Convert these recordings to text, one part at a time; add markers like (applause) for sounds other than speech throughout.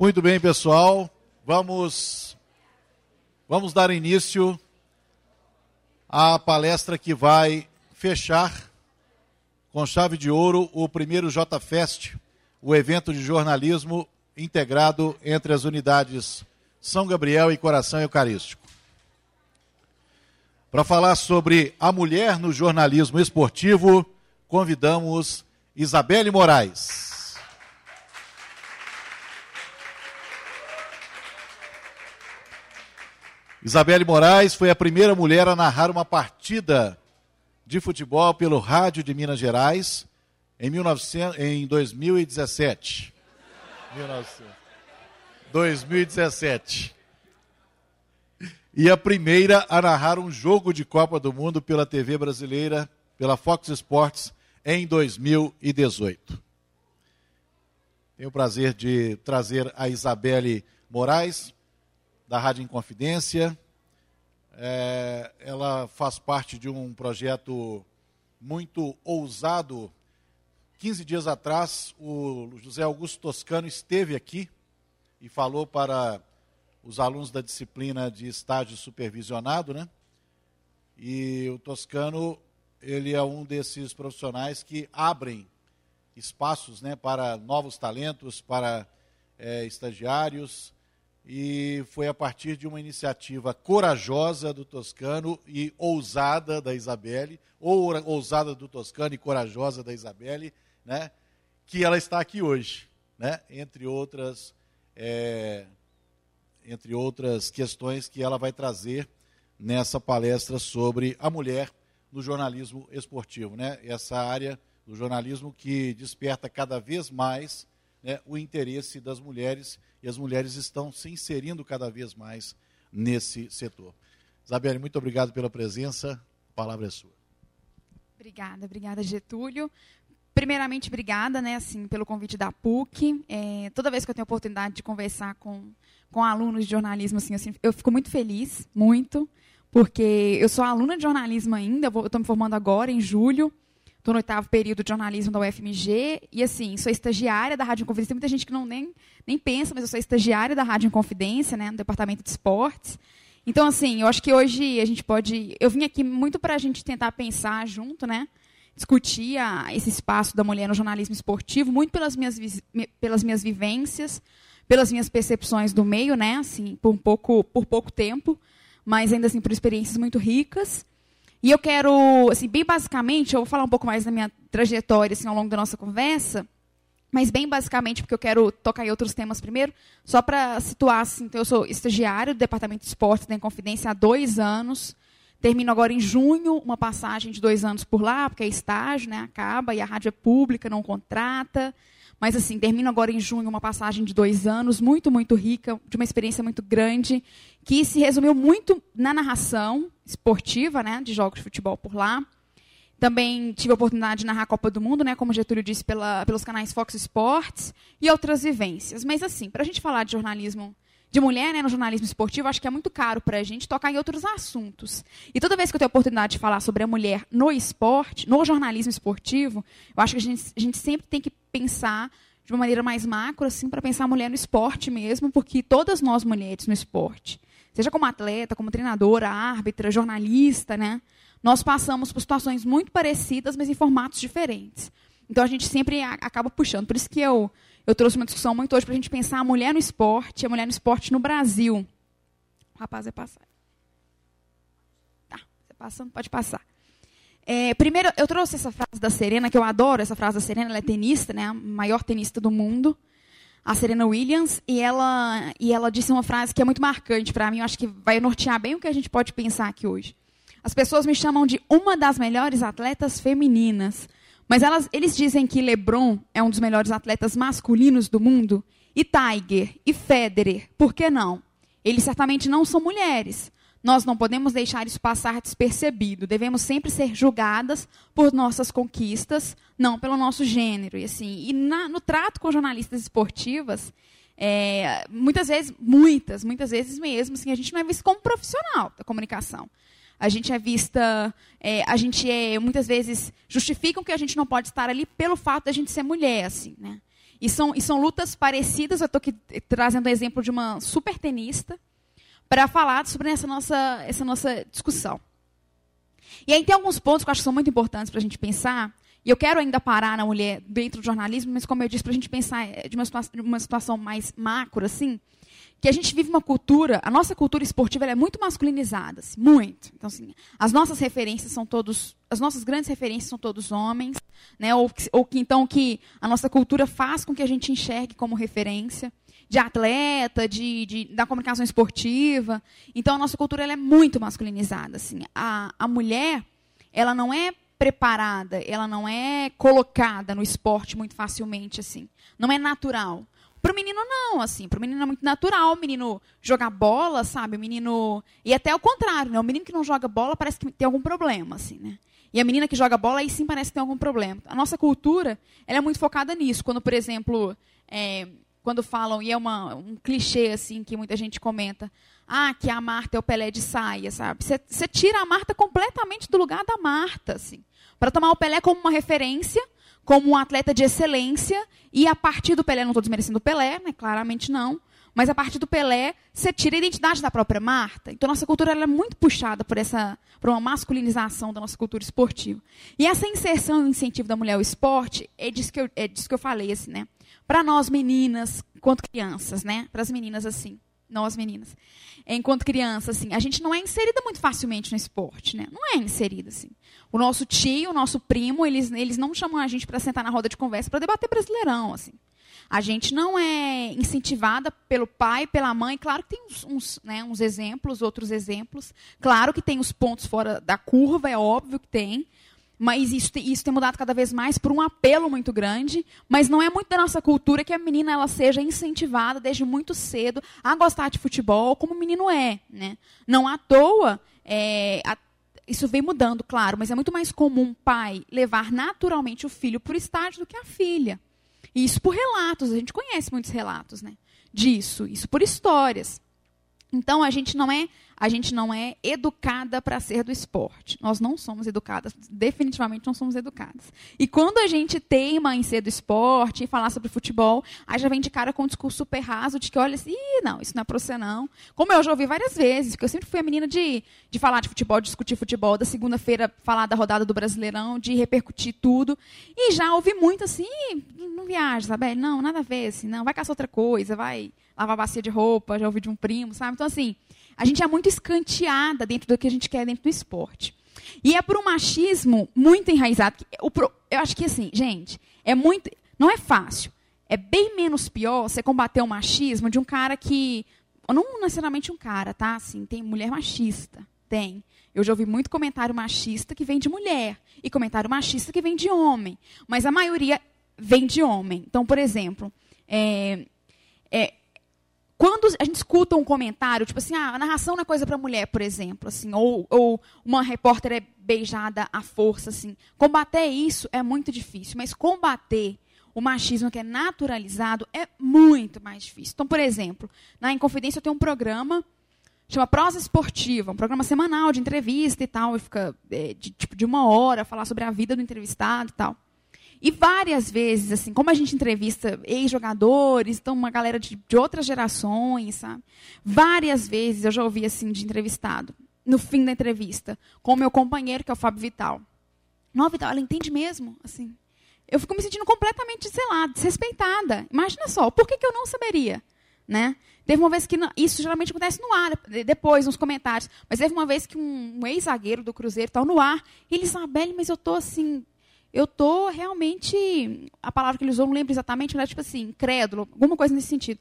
Muito bem, pessoal. Vamos vamos dar início à palestra que vai fechar com chave de ouro o primeiro JFest, o evento de jornalismo integrado entre as unidades São Gabriel e Coração Eucarístico. Para falar sobre a mulher no jornalismo esportivo, convidamos Isabelle Moraes. Isabelle Moraes foi a primeira mulher a narrar uma partida de futebol pelo Rádio de Minas Gerais em, 1900, em 2017. 2017 e a primeira a narrar um jogo de Copa do Mundo pela TV brasileira, pela Fox Sports, em 2018. Tenho o prazer de trazer a Isabelle Moraes, da Rádio Inconfidência. É, ela faz parte de um projeto muito ousado. 15 dias atrás, o José Augusto Toscano esteve aqui e falou para os alunos da disciplina de estágio supervisionado, né? E o Toscano, ele é um desses profissionais que abrem espaços, né, para novos talentos, para é, estagiários, e foi a partir de uma iniciativa corajosa do Toscano e ousada da Isabelle, ou ousada do Toscano e corajosa da Isabelle, né, que ela está aqui hoje, né, entre outras é, entre outras questões que ela vai trazer nessa palestra sobre a mulher no jornalismo esportivo, né? Essa área do jornalismo que desperta cada vez mais né, o interesse das mulheres e as mulheres estão se inserindo cada vez mais nesse setor. Isabelle, muito obrigado pela presença. A palavra é sua. Obrigada, obrigada Getúlio. Primeiramente, obrigada, né, assim, pelo convite da PUC. É, toda vez que eu tenho a oportunidade de conversar com com alunos de jornalismo, assim, assim, eu fico muito feliz, muito, porque eu sou aluna de jornalismo ainda, estou me formando agora, em julho, estou no oitavo período de jornalismo da UFMG, e assim, sou estagiária da Rádio Inconfidência, tem muita gente que não nem, nem pensa, mas eu sou estagiária da Rádio Inconfidência, né, no departamento de esportes, então, assim, eu acho que hoje a gente pode, eu vim aqui muito para a gente tentar pensar junto, né, discutir a, esse espaço da mulher no jornalismo esportivo, muito pelas minhas, pelas minhas vivências, pelas minhas percepções do meio, né, assim, por um pouco, por pouco tempo, mas ainda assim por experiências muito ricas. E eu quero, assim, bem basicamente, eu vou falar um pouco mais da minha trajetória assim, ao longo da nossa conversa, mas bem basicamente, porque eu quero tocar em outros temas primeiro, só para situar, assim, então eu sou estagiário do Departamento de Esportes da Inconfidência há dois anos, termino agora em junho uma passagem de dois anos por lá, porque é estágio, né, acaba, e a rádio é pública, não contrata, mas, assim, termino agora em junho uma passagem de dois anos, muito, muito rica, de uma experiência muito grande, que se resumiu muito na narração esportiva, né, de jogos de futebol por lá. Também tive a oportunidade de narrar a Copa do Mundo, né, como Getúlio disse, pela, pelos canais Fox Sports e outras vivências. Mas, assim, para a gente falar de jornalismo de mulher né, no jornalismo esportivo, acho que é muito caro para a gente tocar em outros assuntos. E toda vez que eu tenho a oportunidade de falar sobre a mulher no esporte, no jornalismo esportivo, eu acho que a gente, a gente sempre tem que pensar de uma maneira mais macro, assim, para pensar a mulher no esporte mesmo, porque todas nós mulheres no esporte, seja como atleta, como treinadora, árbitra, jornalista, né, nós passamos por situações muito parecidas, mas em formatos diferentes. Então a gente sempre acaba puxando. Por isso que eu eu trouxe uma discussão muito hoje para a gente pensar a mulher no esporte, a mulher no esporte no Brasil. O rapaz vai passar. Tá, você passando, pode passar. É, primeiro, eu trouxe essa frase da Serena, que eu adoro essa frase da Serena, ela é tenista, né, a maior tenista do mundo, a Serena Williams, e ela, e ela disse uma frase que é muito marcante para mim, eu acho que vai nortear bem o que a gente pode pensar aqui hoje. As pessoas me chamam de uma das melhores atletas femininas, mas elas, eles dizem que LeBron é um dos melhores atletas masculinos do mundo, e Tiger, e Federer, por que não? Eles certamente não são mulheres. Nós não podemos deixar isso passar despercebido. Devemos sempre ser julgadas por nossas conquistas, não pelo nosso gênero. E assim, e na, no trato com jornalistas esportivas, é, muitas vezes, muitas, muitas vezes mesmo, assim, a gente não é visto como profissional da comunicação a gente é vista, é, a gente é, muitas vezes, justificam que a gente não pode estar ali pelo fato de a gente ser mulher, assim, né? E são, e são lutas parecidas. Eu estou aqui trazendo o exemplo de uma super tenista para falar sobre essa nossa, essa nossa discussão. E aí tem alguns pontos que eu acho que são muito importantes para a gente pensar. E eu quero ainda parar na mulher dentro do jornalismo, mas como eu disse, para a gente pensar de uma, de uma situação mais macro, assim, que a gente vive uma cultura, a nossa cultura esportiva é muito masculinizada, assim, muito. Então, assim, as nossas referências são todos, as nossas grandes referências são todos homens, né? Ou, ou que então que a nossa cultura faz com que a gente enxergue como referência de atleta, de, de da comunicação esportiva. Então, a nossa cultura ela é muito masculinizada, assim. A, a mulher, ela não é preparada, ela não é colocada no esporte muito facilmente, assim. Não é natural. Pro menino, não, assim. Pro menino é muito natural o menino jogar bola, sabe? O menino. E até o contrário, né? O menino que não joga bola parece que tem algum problema, assim, né? E a menina que joga bola, aí sim parece que tem algum problema. A nossa cultura, ela é muito focada nisso. Quando, por exemplo, é, quando falam, e é uma, um clichê, assim, que muita gente comenta, ah, que a Marta é o Pelé de saia, sabe? Você tira a Marta completamente do lugar da Marta, assim. Para tomar o Pelé como uma referência, como um atleta de excelência, e a partir do Pelé, não estou desmerecendo o Pelé, né, claramente não, mas a partir do Pelé, você tira a identidade da própria Marta. Então, nossa cultura é muito puxada por, essa, por uma masculinização da nossa cultura esportiva. E essa inserção e incentivo da mulher ao esporte, é disso que eu, é disso que eu falei, assim, né? Para nós meninas, quanto crianças, né? Para as meninas, assim, nós meninas. Enquanto criança, assim, a gente não é inserida muito facilmente no esporte, né? Não é inserida, assim. O nosso tio, o nosso primo, eles, eles não chamam a gente para sentar na roda de conversa para debater brasileirão, assim. A gente não é incentivada pelo pai, pela mãe. Claro que tem uns, uns, né, uns exemplos, outros exemplos. Claro que tem os pontos fora da curva, é óbvio que tem. Mas isso, isso tem mudado cada vez mais por um apelo muito grande. Mas não é muito da nossa cultura que a menina ela seja incentivada desde muito cedo a gostar de futebol, como o menino é. Né? Não à toa, é, a, isso vem mudando, claro, mas é muito mais comum um pai levar naturalmente o filho para o estádio do que a filha. E isso por relatos, a gente conhece muitos relatos né, disso, isso por histórias. Então a gente não é a gente não é educada para ser do esporte. Nós não somos educadas, definitivamente não somos educadas. E quando a gente teima em ser do esporte e falar sobre futebol, aí já vem de cara com um discurso super raso de que, olha, assim, não, isso não é para você não. Como eu já ouvi várias vezes, porque eu sempre fui a menina de, de falar de futebol, de discutir futebol, da segunda-feira falar da rodada do Brasileirão, de repercutir tudo. E já ouvi muito assim, não viaja, sabe? Não, nada a ver, assim, não, vai caçar outra coisa, vai lavar bacia de roupa, já ouvi de um primo, sabe? Então, assim, a gente é muito escanteada dentro do que a gente quer dentro do esporte. E é por um machismo muito enraizado. Eu acho que, assim, gente, é muito. Não é fácil. É bem menos pior você combater o machismo de um cara que. Não necessariamente um cara, tá? Assim, tem mulher machista. Tem. Eu já ouvi muito comentário machista que vem de mulher. E comentário machista que vem de homem. Mas a maioria vem de homem. Então, por exemplo, é, é, quando a gente escuta um comentário, tipo assim, ah, a narração não é coisa para mulher, por exemplo, assim, ou, ou uma repórter é beijada à força, assim, combater isso é muito difícil, mas combater o machismo que é naturalizado é muito mais difícil. Então, por exemplo, na Inconfidência eu tenho um programa chama Prosa Esportiva, um programa semanal de entrevista e tal, e fica é, de, tipo, de uma hora, falar sobre a vida do entrevistado e tal. E várias vezes, assim, como a gente entrevista ex-jogadores, então uma galera de, de, outras gerações, sabe? Várias vezes eu já ouvi, assim, de entrevistado, no fim da entrevista, com o meu companheiro, que é o Fábio Vital. Não, Vital, ela entende mesmo, assim. Eu fico me sentindo completamente, sei lá, desrespeitada. Imagina só, por que, que eu não saberia, né? Teve uma vez que, isso geralmente acontece no ar, depois, nos comentários, mas teve uma vez que um, um ex-zagueiro do Cruzeiro está no ar, e ele, Isabelle, mas eu estou assim, eu tô realmente, a palavra que ele usou, não lembro exatamente, mas tipo assim, crédulo, alguma coisa nesse sentido,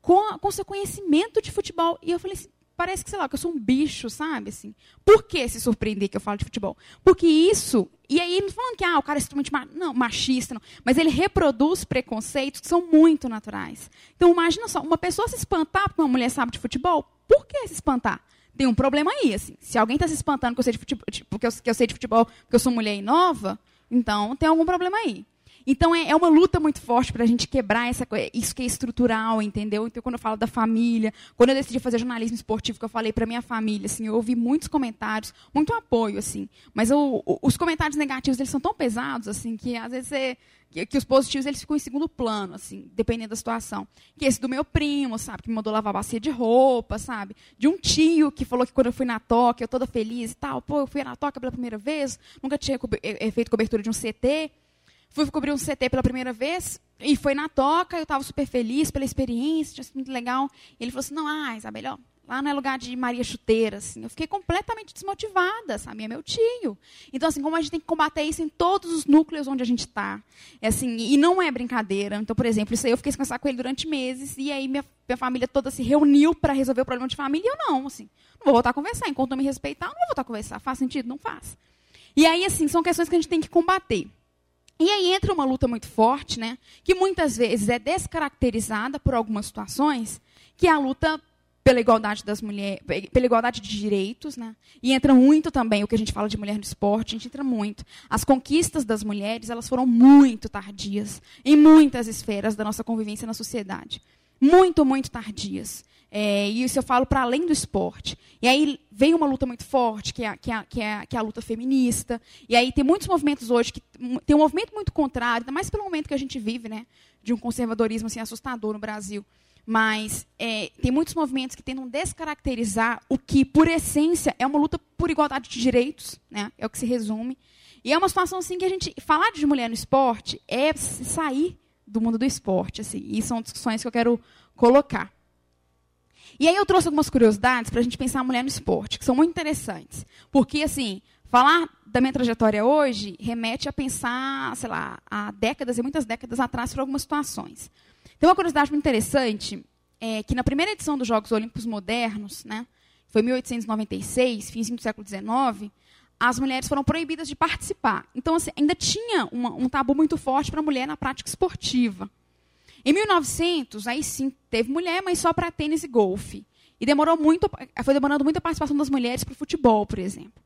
com, com seu conhecimento de futebol. E eu falei assim, parece que, sei lá, que eu sou um bicho, sabe? Assim, por que se surpreender que eu falo de futebol? Porque isso, e aí não falando que ah, o cara é extremamente não, machista, não, mas ele reproduz preconceitos que são muito naturais. Então imagina só, uma pessoa se espantar porque uma mulher sabe de futebol, por que se espantar? Tem um problema aí, assim. Se alguém está se espantando porque eu, sei de futebol, porque eu, que eu sei de futebol porque eu sou mulher e nova, então, tem algum problema aí. Então é, é uma luta muito forte para a gente quebrar essa isso que é estrutural, entendeu? Então quando eu falo da família, quando eu decidi fazer jornalismo esportivo, que eu falei para minha família, assim, eu ouvi muitos comentários, muito apoio, assim. Mas eu, os comentários negativos eles são tão pesados, assim, que às vezes é, que, que, os positivos eles ficam em segundo plano, assim, dependendo da situação. Que esse do meu primo, sabe, que me mandou lavar bacia de roupa, sabe? De um tio que falou que quando eu fui na toca, eu toda feliz e tal, pô, eu fui na toca pela primeira vez, nunca tinha co é, feito cobertura de um CT. Fui cobrir um CT pela primeira vez e foi na toca, eu estava super feliz pela experiência, tinha sido muito legal. E ele falou assim: não, ah, Isabel, lá não é lugar de Maria Chuteira. Assim. Eu fiquei completamente desmotivada, sabe? É meu tio. Então, assim, como a gente tem que combater isso em todos os núcleos onde a gente está. É assim, e não é brincadeira. Então, por exemplo, isso aí eu fiquei conversar com ele durante meses, e aí minha, minha família toda se reuniu para resolver o problema de família, e eu não, assim. Não vou voltar a conversar. Enquanto não me respeitar, não vou voltar a conversar. Faz sentido? Não faz. E aí, assim, são questões que a gente tem que combater. E aí entra uma luta muito forte, né, que muitas vezes é descaracterizada por algumas situações, que é a luta pela igualdade das mulheres, pela igualdade de direitos, né? E entra muito também o que a gente fala de mulher no esporte, a gente entra muito. As conquistas das mulheres, elas foram muito tardias em muitas esferas da nossa convivência na sociedade. Muito, muito tardias. É, e isso eu falo para além do esporte. E aí vem uma luta muito forte, que é, que, é, que, é, que é a luta feminista. E aí tem muitos movimentos hoje que tem um movimento muito contrário, ainda mais pelo momento que a gente vive, né, de um conservadorismo assim, assustador no Brasil. Mas é, tem muitos movimentos que tentam descaracterizar o que, por essência, é uma luta por igualdade de direitos, né, é o que se resume. E é uma situação assim que a gente falar de mulher no esporte é sair do mundo do esporte, assim. E são discussões que eu quero colocar. E aí eu trouxe algumas curiosidades para a gente pensar a mulher no esporte, que são muito interessantes. Porque, assim, falar da minha trajetória hoje remete a pensar, sei lá, há décadas e muitas décadas atrás para algumas situações. Tem uma curiosidade muito interessante, é que na primeira edição dos Jogos Olímpicos Modernos, né, foi 1896, finzinho do século XIX, as mulheres foram proibidas de participar. Então, assim, ainda tinha uma, um tabu muito forte para a mulher na prática esportiva. Em 1900, aí sim, teve mulher, mas só para tênis e golfe. E demorou muito, foi demorando muita participação das mulheres para o futebol, por exemplo.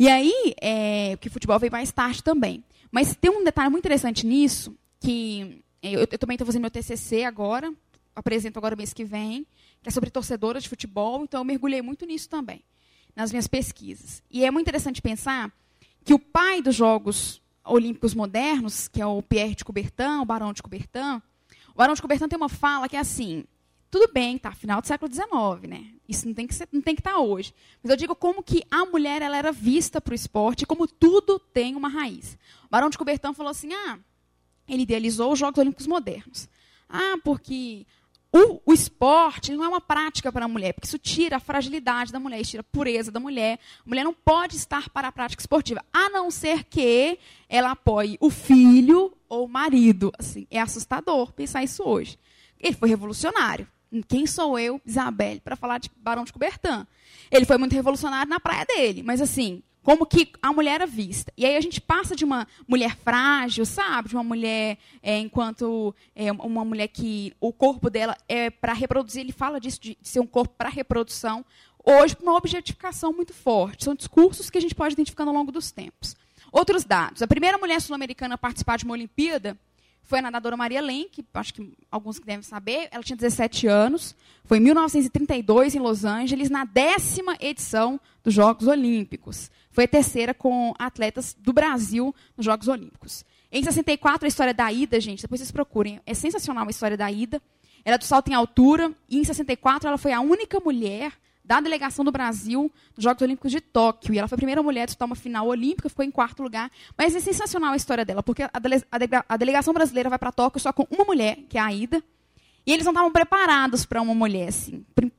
E aí, é, que o futebol veio mais tarde também. Mas tem um detalhe muito interessante nisso, que eu, eu também estou fazendo meu TCC agora, apresento agora o mês que vem, que é sobre torcedoras de futebol, então eu mergulhei muito nisso também, nas minhas pesquisas. E é muito interessante pensar que o pai dos Jogos Olímpicos Modernos, que é o Pierre de Coubertin, o Barão de Coubertin, o Barão de Coubertin tem uma fala que é assim, tudo bem, tá, final do século XIX, né? Isso não tem que ser, não tem que estar tá hoje. Mas eu digo como que a mulher ela era vista para o esporte, como tudo tem uma raiz. O Barão de Coubertin falou assim, ah, ele idealizou os Jogos Olímpicos modernos. Ah, porque o, o, esporte não é uma prática para a mulher, porque isso tira a fragilidade da mulher, isso tira a pureza da mulher. A mulher não pode estar para a prática esportiva, a não ser que ela apoie o filho ou o marido. Assim, é assustador pensar isso hoje. Ele foi revolucionário. Quem sou eu, Isabelle, para falar de Barão de Coubertin? Ele foi muito revolucionário na praia dele, mas assim, como que a mulher era vista. E aí a gente passa de uma mulher frágil, sabe? De uma mulher, é, enquanto é, uma mulher que o corpo dela é para reproduzir, ele fala disso, de, de ser um corpo para reprodução, hoje para uma objetificação muito forte. São discursos que a gente pode identificando ao longo dos tempos. Outros dados. A primeira mulher sul-americana a participar de uma Olimpíada foi a nadadora Maria Len, que acho que alguns que devem saber, ela tinha 17 anos, foi em 1932 em Los Angeles, na décima edição dos Jogos Olímpicos. Foi a terceira com atletas do Brasil nos Jogos Olímpicos. Em 64, a história da Ida, gente, depois vocês procurem, é sensacional a história da Ida. Ela é do salto em altura, e em 64 ela foi a única mulher da delegação do Brasil nos Jogos Olímpicos de Tóquio. E ela foi a primeira mulher a disputar uma final olímpica, ficou em quarto lugar. Mas é sensacional a história dela, porque a, dele a delegação brasileira vai para Tóquio só com uma mulher, que é a Aida. E eles não estavam preparados para uma mulher assim. Por,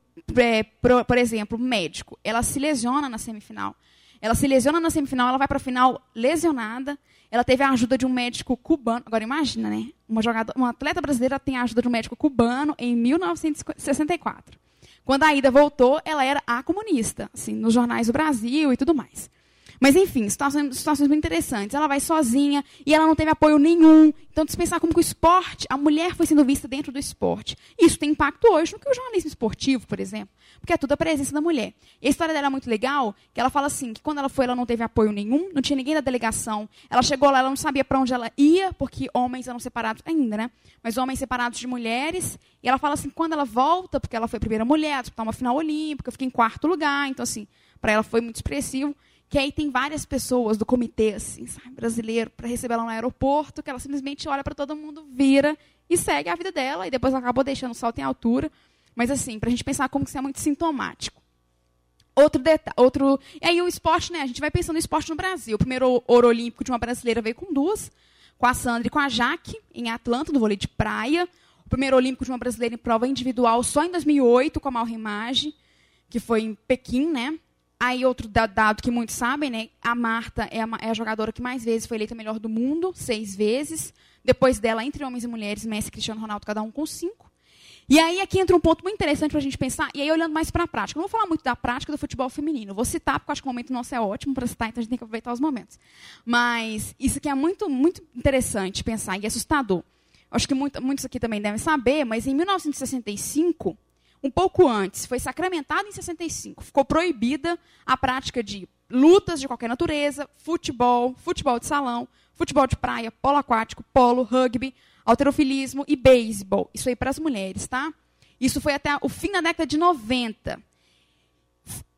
por, por exemplo, médico. Ela se lesiona na semifinal. Ela se lesiona na semifinal, ela vai para a final lesionada. Ela teve a ajuda de um médico cubano. Agora imagina, né? Uma, jogadora, uma atleta brasileira tem a ajuda de um médico cubano em 1964. Quando a Ida voltou, ela era a comunista, assim, nos jornais do Brasil e tudo mais. Mas, enfim, situações, situações muito interessantes. Ela vai sozinha e ela não teve apoio nenhum. Então, se pensar como que o esporte, a mulher foi sendo vista dentro do esporte. Isso tem impacto hoje no que o jornalismo esportivo, por exemplo, porque é tudo a presença da mulher. E a história dela é muito legal, que ela fala assim, que quando ela foi, ela não teve apoio nenhum, não tinha ninguém da delegação. Ela chegou lá, ela não sabia para onde ela ia, porque homens eram separados ainda, né? Mas homens separados de mulheres. E ela fala assim, quando ela volta, porque ela foi a primeira mulher a disputar uma final olímpica, fiquei em quarto lugar, então assim, para ela foi muito expressivo que aí tem várias pessoas do comitê assim, sabe, brasileiro para receber ela no aeroporto, que ela simplesmente olha para todo mundo, vira e segue a vida dela e depois acabou deixando o salto em altura. Mas assim, para a gente pensar como que isso é muito sintomático. Outro detalhe, outro, e aí o esporte, né? A gente vai pensando no esporte no Brasil. O primeiro ouro olímpico de uma brasileira veio com duas, com a Sandra e com a Jaque, em Atlanta, no vôlei de praia. O primeiro olímpico de uma brasileira em prova individual só em 2008 com a Malrimage, que foi em Pequim, né? Aí, outro dado que muitos sabem, né? A Marta é a, é a, jogadora que mais vezes foi eleita melhor do mundo, seis vezes. Depois dela, entre homens e mulheres, Messi Cristiano Ronaldo, cada um com cinco. E aí aqui entra um ponto muito interessante para a gente pensar, e aí olhando mais para a prática. Não vou falar muito da prática do futebol feminino. vou citar, porque acho que o momento nosso é ótimo para citar, então a gente tem que aproveitar os momentos. Mas isso aqui é muito, muito interessante pensar, e assustador. Eu acho que muito, muitos aqui também devem saber, mas em 1965 um pouco antes, foi sacramentada em 65. Ficou proibida a prática de lutas de qualquer natureza, futebol, futebol de salão, futebol de praia, polo aquático, polo, rugby, alterofilismo e beisebol. Isso aí para as mulheres, tá? Isso foi até o fim da década de 90.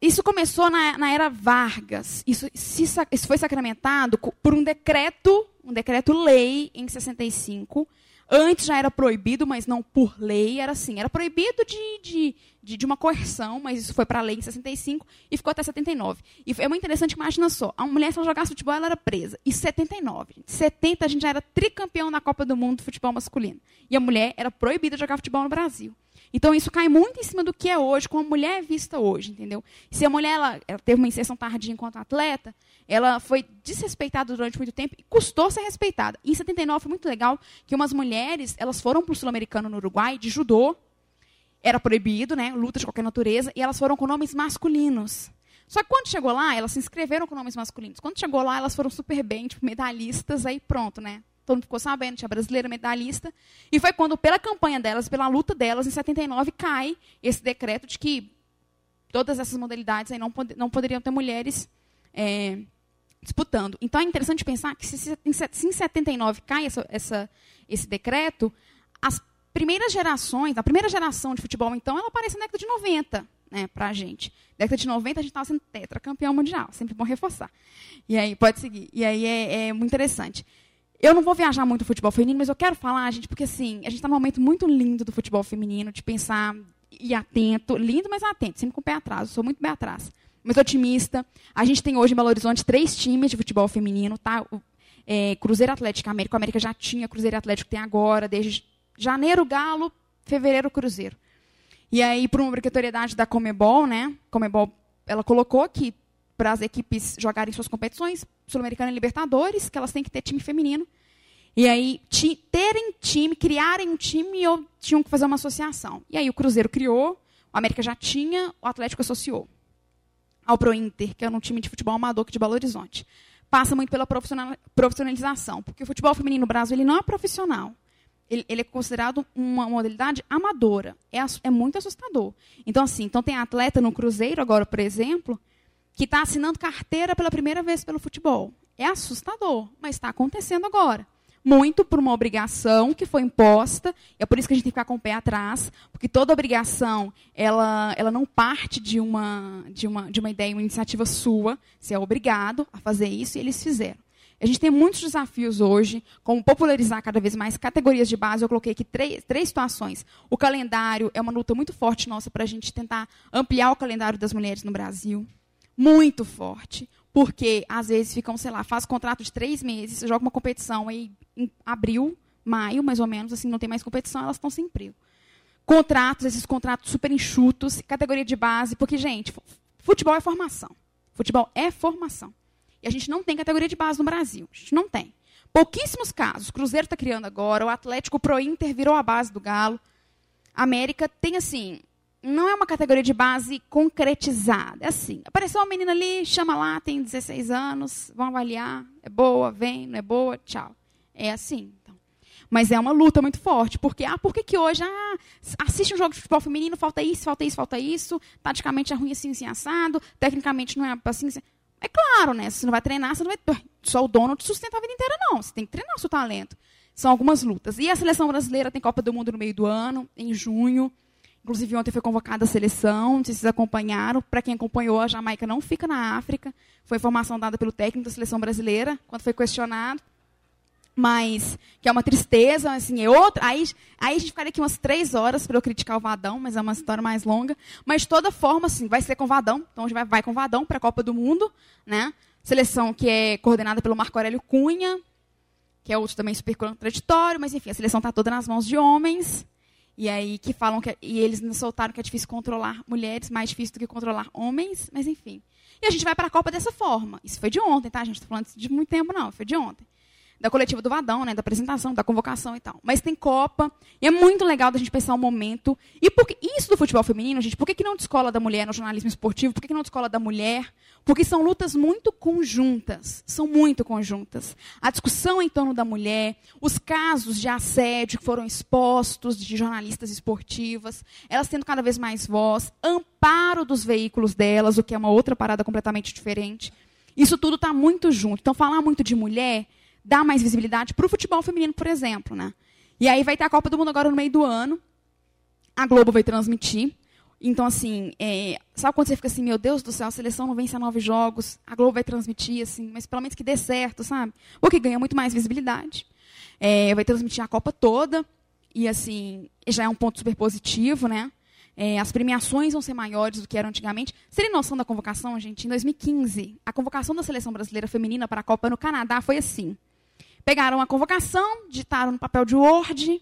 Isso começou na, na era Vargas. Isso, isso foi sacramentado por um decreto, um decreto-lei em 65, Antes já era proibido, mas não por lei, era assim. Era proibido de, de, de, de uma coerção, mas isso foi para a lei em 65 e ficou até 79. E é muito interessante, imagina só, a mulher, se ela jogasse futebol, ela era presa. E 79, gente, 70 a gente já era tricampeão na Copa do Mundo de futebol masculino. E a mulher era proibida de jogar futebol no Brasil. Então isso cai muito em cima do que é hoje, como a mulher é vista hoje, entendeu? Se a mulher ela, ela teve uma inserção tardia enquanto atleta, ela foi desrespeitada durante muito tempo e custou ser respeitada. Em 79 foi muito legal que umas mulheres, elas foram para o sul-americano no Uruguai de judô, era proibido, né, luta de qualquer natureza, e elas foram com nomes masculinos. Só que quando chegou lá, elas se inscreveram com nomes masculinos. Quando chegou lá, elas foram super bem, tipo, medalhistas, aí pronto, né? todo mundo ficou sabendo, tinha brasileira medalhista. E foi quando, pela campanha delas, pela luta delas, em 79, cai esse decreto de que todas essas modalidades aí não, pod não poderiam ter mulheres é, disputando. Então é interessante pensar que se, em 79 cai essa, essa, esse decreto, as primeiras gerações, a primeira geração de futebol, então, ela aparece na década de 90 né, para a gente. Na década de 90 a gente estava sendo tetracampeão mundial, sempre bom reforçar. E aí, pode seguir. E aí é, é muito interessante. Eu não vou viajar muito no futebol feminino, mas eu quero falar, gente, porque assim, a gente está num momento muito lindo do futebol feminino, de pensar e atento, lindo, mas atento, sempre com o pé atrás, eu sou muito pé atrás. Mas otimista. A gente tem hoje em Belo Horizonte três times de futebol feminino, tá? É, Cruzeiro Atlético América, o América já tinha, Cruzeiro Atlético tem agora, desde janeiro Galo, fevereiro Cruzeiro. E aí, por uma obrigatoriedade da Comebol, né? Comebol, ela colocou que para as equipes jogarem suas competições, Sul-Americana e Libertadores, que elas têm que ter time feminino. E aí, terem time, criarem um time, ou tinham que fazer uma associação. E aí o Cruzeiro criou, o América já tinha, o Atlético associou. Ao Pro Inter, que é um time de futebol amador aqui de Belo Horizonte. Passa muito pela profissionalização, porque o futebol feminino no Brasil ele não é profissional. Ele, ele, é considerado uma modalidade amadora. É, é muito assustador. Então, assim, então tem atleta no Cruzeiro agora, por exemplo, que está assinando carteira pela primeira vez pelo futebol. É assustador, mas está acontecendo agora. Muito por uma obrigação que foi imposta, é por isso que a gente tem que ficar com o pé atrás, porque toda obrigação ela, ela não parte de uma, de, uma, de uma ideia, uma iniciativa sua. Você é obrigado a fazer isso e eles fizeram. A gente tem muitos desafios hoje, como popularizar cada vez mais categorias de base. Eu coloquei aqui três, três situações. O calendário é uma luta muito forte nossa para a gente tentar ampliar o calendário das mulheres no Brasil muito forte, porque às vezes ficam, sei lá, faz contrato de três meses, joga uma competição aí em abril, maio, mais ou menos, assim, não tem mais competição, elas estão sem emprego. Contratos, esses contratos super enxutos, categoria de base, porque, gente, futebol é formação. Futebol é formação. E a gente não tem categoria de base no Brasil. A gente não tem. Pouquíssimos casos. O Cruzeiro está criando agora, o Atlético Pro Inter virou a base do Galo. A América tem, assim, não é uma categoria de base concretizada. É assim, apareceu uma menina ali, chama lá, tem 16 anos, vão avaliar, é boa, vem, não é boa, tchau. É assim. Então. Mas é uma luta muito forte, porque ah, por que, que hoje ah, assiste um jogo de futebol feminino, falta isso, falta isso, falta isso, taticamente é ruim assim, assim, assado, tecnicamente não é assim, assim. É claro, né? Se você não vai treinar, você não vai. Só o dono te sustenta a vida inteira, não. Você tem que treinar o seu talento. São algumas lutas. E a seleção brasileira tem Copa do Mundo no meio do ano, em junho. Inclusive, ontem foi convocada a seleção, vocês acompanharam. Para quem acompanhou, a Jamaica não fica na África. Foi informação dada pelo técnico da seleção brasileira, quando foi questionado. Mas, que é uma tristeza, assim, é outra. Aí, aí a gente ficaria aqui umas três horas para eu criticar o Vadão, mas é uma história mais longa. Mas, de toda forma, assim, vai ser com o Vadão. Então, a gente vai, vai com o Vadão para a Copa do Mundo, né? Seleção que é coordenada pelo Marco Aurélio Cunha, que é outro também super contraditório, mas enfim, a seleção está toda nas mãos de homens. E aí que falam que e eles soltaram que é difícil controlar mulheres, mais difícil do que controlar homens, mas enfim. E a gente vai para a Copa dessa forma. Isso foi de ontem, tá? A gente está falando de muito tempo não, foi de ontem da coletiva do Vadão, né, da apresentação, da convocação e tal. Mas tem Copa, e é muito legal da gente pensar o momento. E porque isso do futebol feminino, gente, por que, que não descola da mulher no jornalismo esportivo? Por que, que não descola da mulher? Porque são lutas muito conjuntas, são muito conjuntas. A discussão em torno da mulher, os casos de assédio que foram expostos de jornalistas esportivas, elas tendo cada vez mais voz, amparo dos veículos delas, o que é uma outra parada completamente diferente. Isso tudo está muito junto. Então, falar muito de mulher dar mais visibilidade para o futebol feminino, por exemplo. Né? E aí vai ter a Copa do Mundo agora no meio do ano. A Globo vai transmitir. Então, assim, é, sabe quando você fica assim, meu Deus do céu, a seleção não vence a nove jogos, a Globo vai transmitir, assim, mas pelo menos que dê certo, sabe? Porque ganha muito mais visibilidade. É, vai transmitir a Copa toda, e assim, já é um ponto super positivo, né? É, as premiações vão ser maiores do que eram antigamente. Você tem noção da convocação, gente? Em 2015, a convocação da seleção brasileira feminina para a Copa no Canadá foi assim. Pegaram a convocação, digitaram no papel de Word,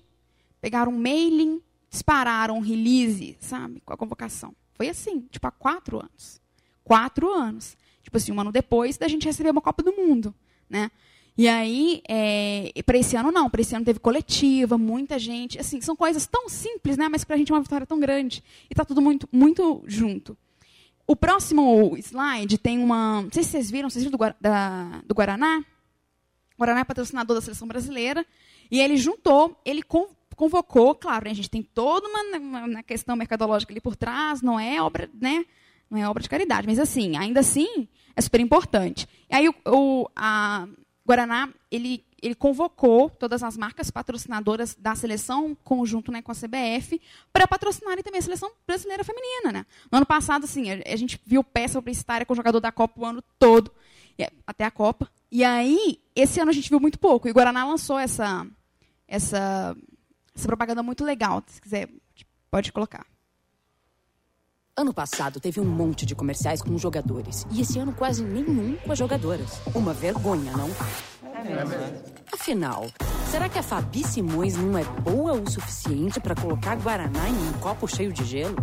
pegaram um mailing, dispararam um release, sabe, com a convocação. Foi assim, tipo, há quatro anos. Quatro anos. Tipo assim, um ano depois da gente receber uma Copa do Mundo, né? E aí, é, para esse ano não, para esse ano teve coletiva, muita gente, assim, são coisas tão simples, né, mas para a gente é uma vitória tão grande. E está tudo muito, muito junto. O próximo slide tem uma, não sei se vocês viram, vocês viram do, da, do Guaraná? O Guaraná é patrocinador da seleção brasileira. E ele juntou, ele convocou, claro, né, a gente tem toda uma, uma, questão mercadológica ali por trás, não é obra, né? Não é obra de caridade, mas assim, ainda assim, é super importante. E aí o, o a Guaraná, ele, ele convocou todas as marcas patrocinadoras da seleção, conjunto né, com a CBF, para patrocinarem também a seleção brasileira feminina. Né? No ano passado, assim, a, a gente viu peça publicitária com o jogador da Copa o ano todo, até a Copa. E aí, esse ano a gente viu muito pouco. E o Guaraná lançou essa, essa, essa propaganda muito legal. Se quiser, pode colocar. Ano passado teve um monte de comerciais com jogadores. E esse ano quase nenhum com as jogadoras. Uma vergonha, não? É mesmo. Afinal, será que a Fabi Simões não é boa o suficiente para colocar Guaraná em um copo cheio de gelo?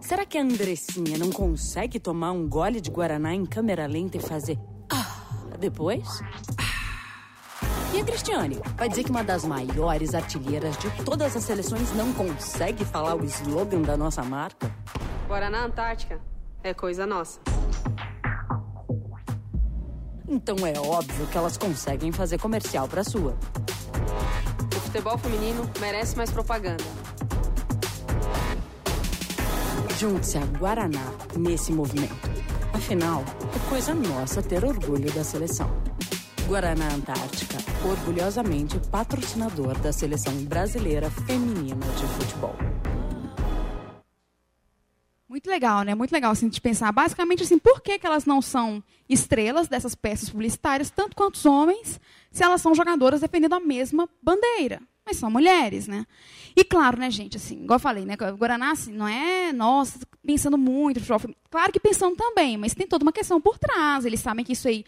Será que a Andressinha não consegue tomar um gole de Guaraná em câmera lenta e fazer depois. E a Cristiane? Vai dizer que uma das maiores artilheiras de todas as seleções não consegue falar o slogan da nossa marca? Guaraná Antártica é coisa nossa. Então é óbvio que elas conseguem fazer comercial para sua. O futebol feminino merece mais propaganda. Junte-se a Guaraná nesse movimento. Afinal, é coisa nossa ter orgulho da seleção. Guaraná Antártica, orgulhosamente patrocinador da seleção brasileira feminina de futebol. Muito legal, né? Muito legal assim, de pensar. Basicamente, assim, por que, que elas não são estrelas dessas peças publicitárias, tanto quanto os homens, se elas são jogadoras defendendo a mesma bandeira? Mas são mulheres, né? E claro, né, gente, assim, igual eu falei, né? Guaraná, assim, não é, nossa, pensando muito, claro que pensando também, mas tem toda uma questão por trás. Eles sabem que isso aí,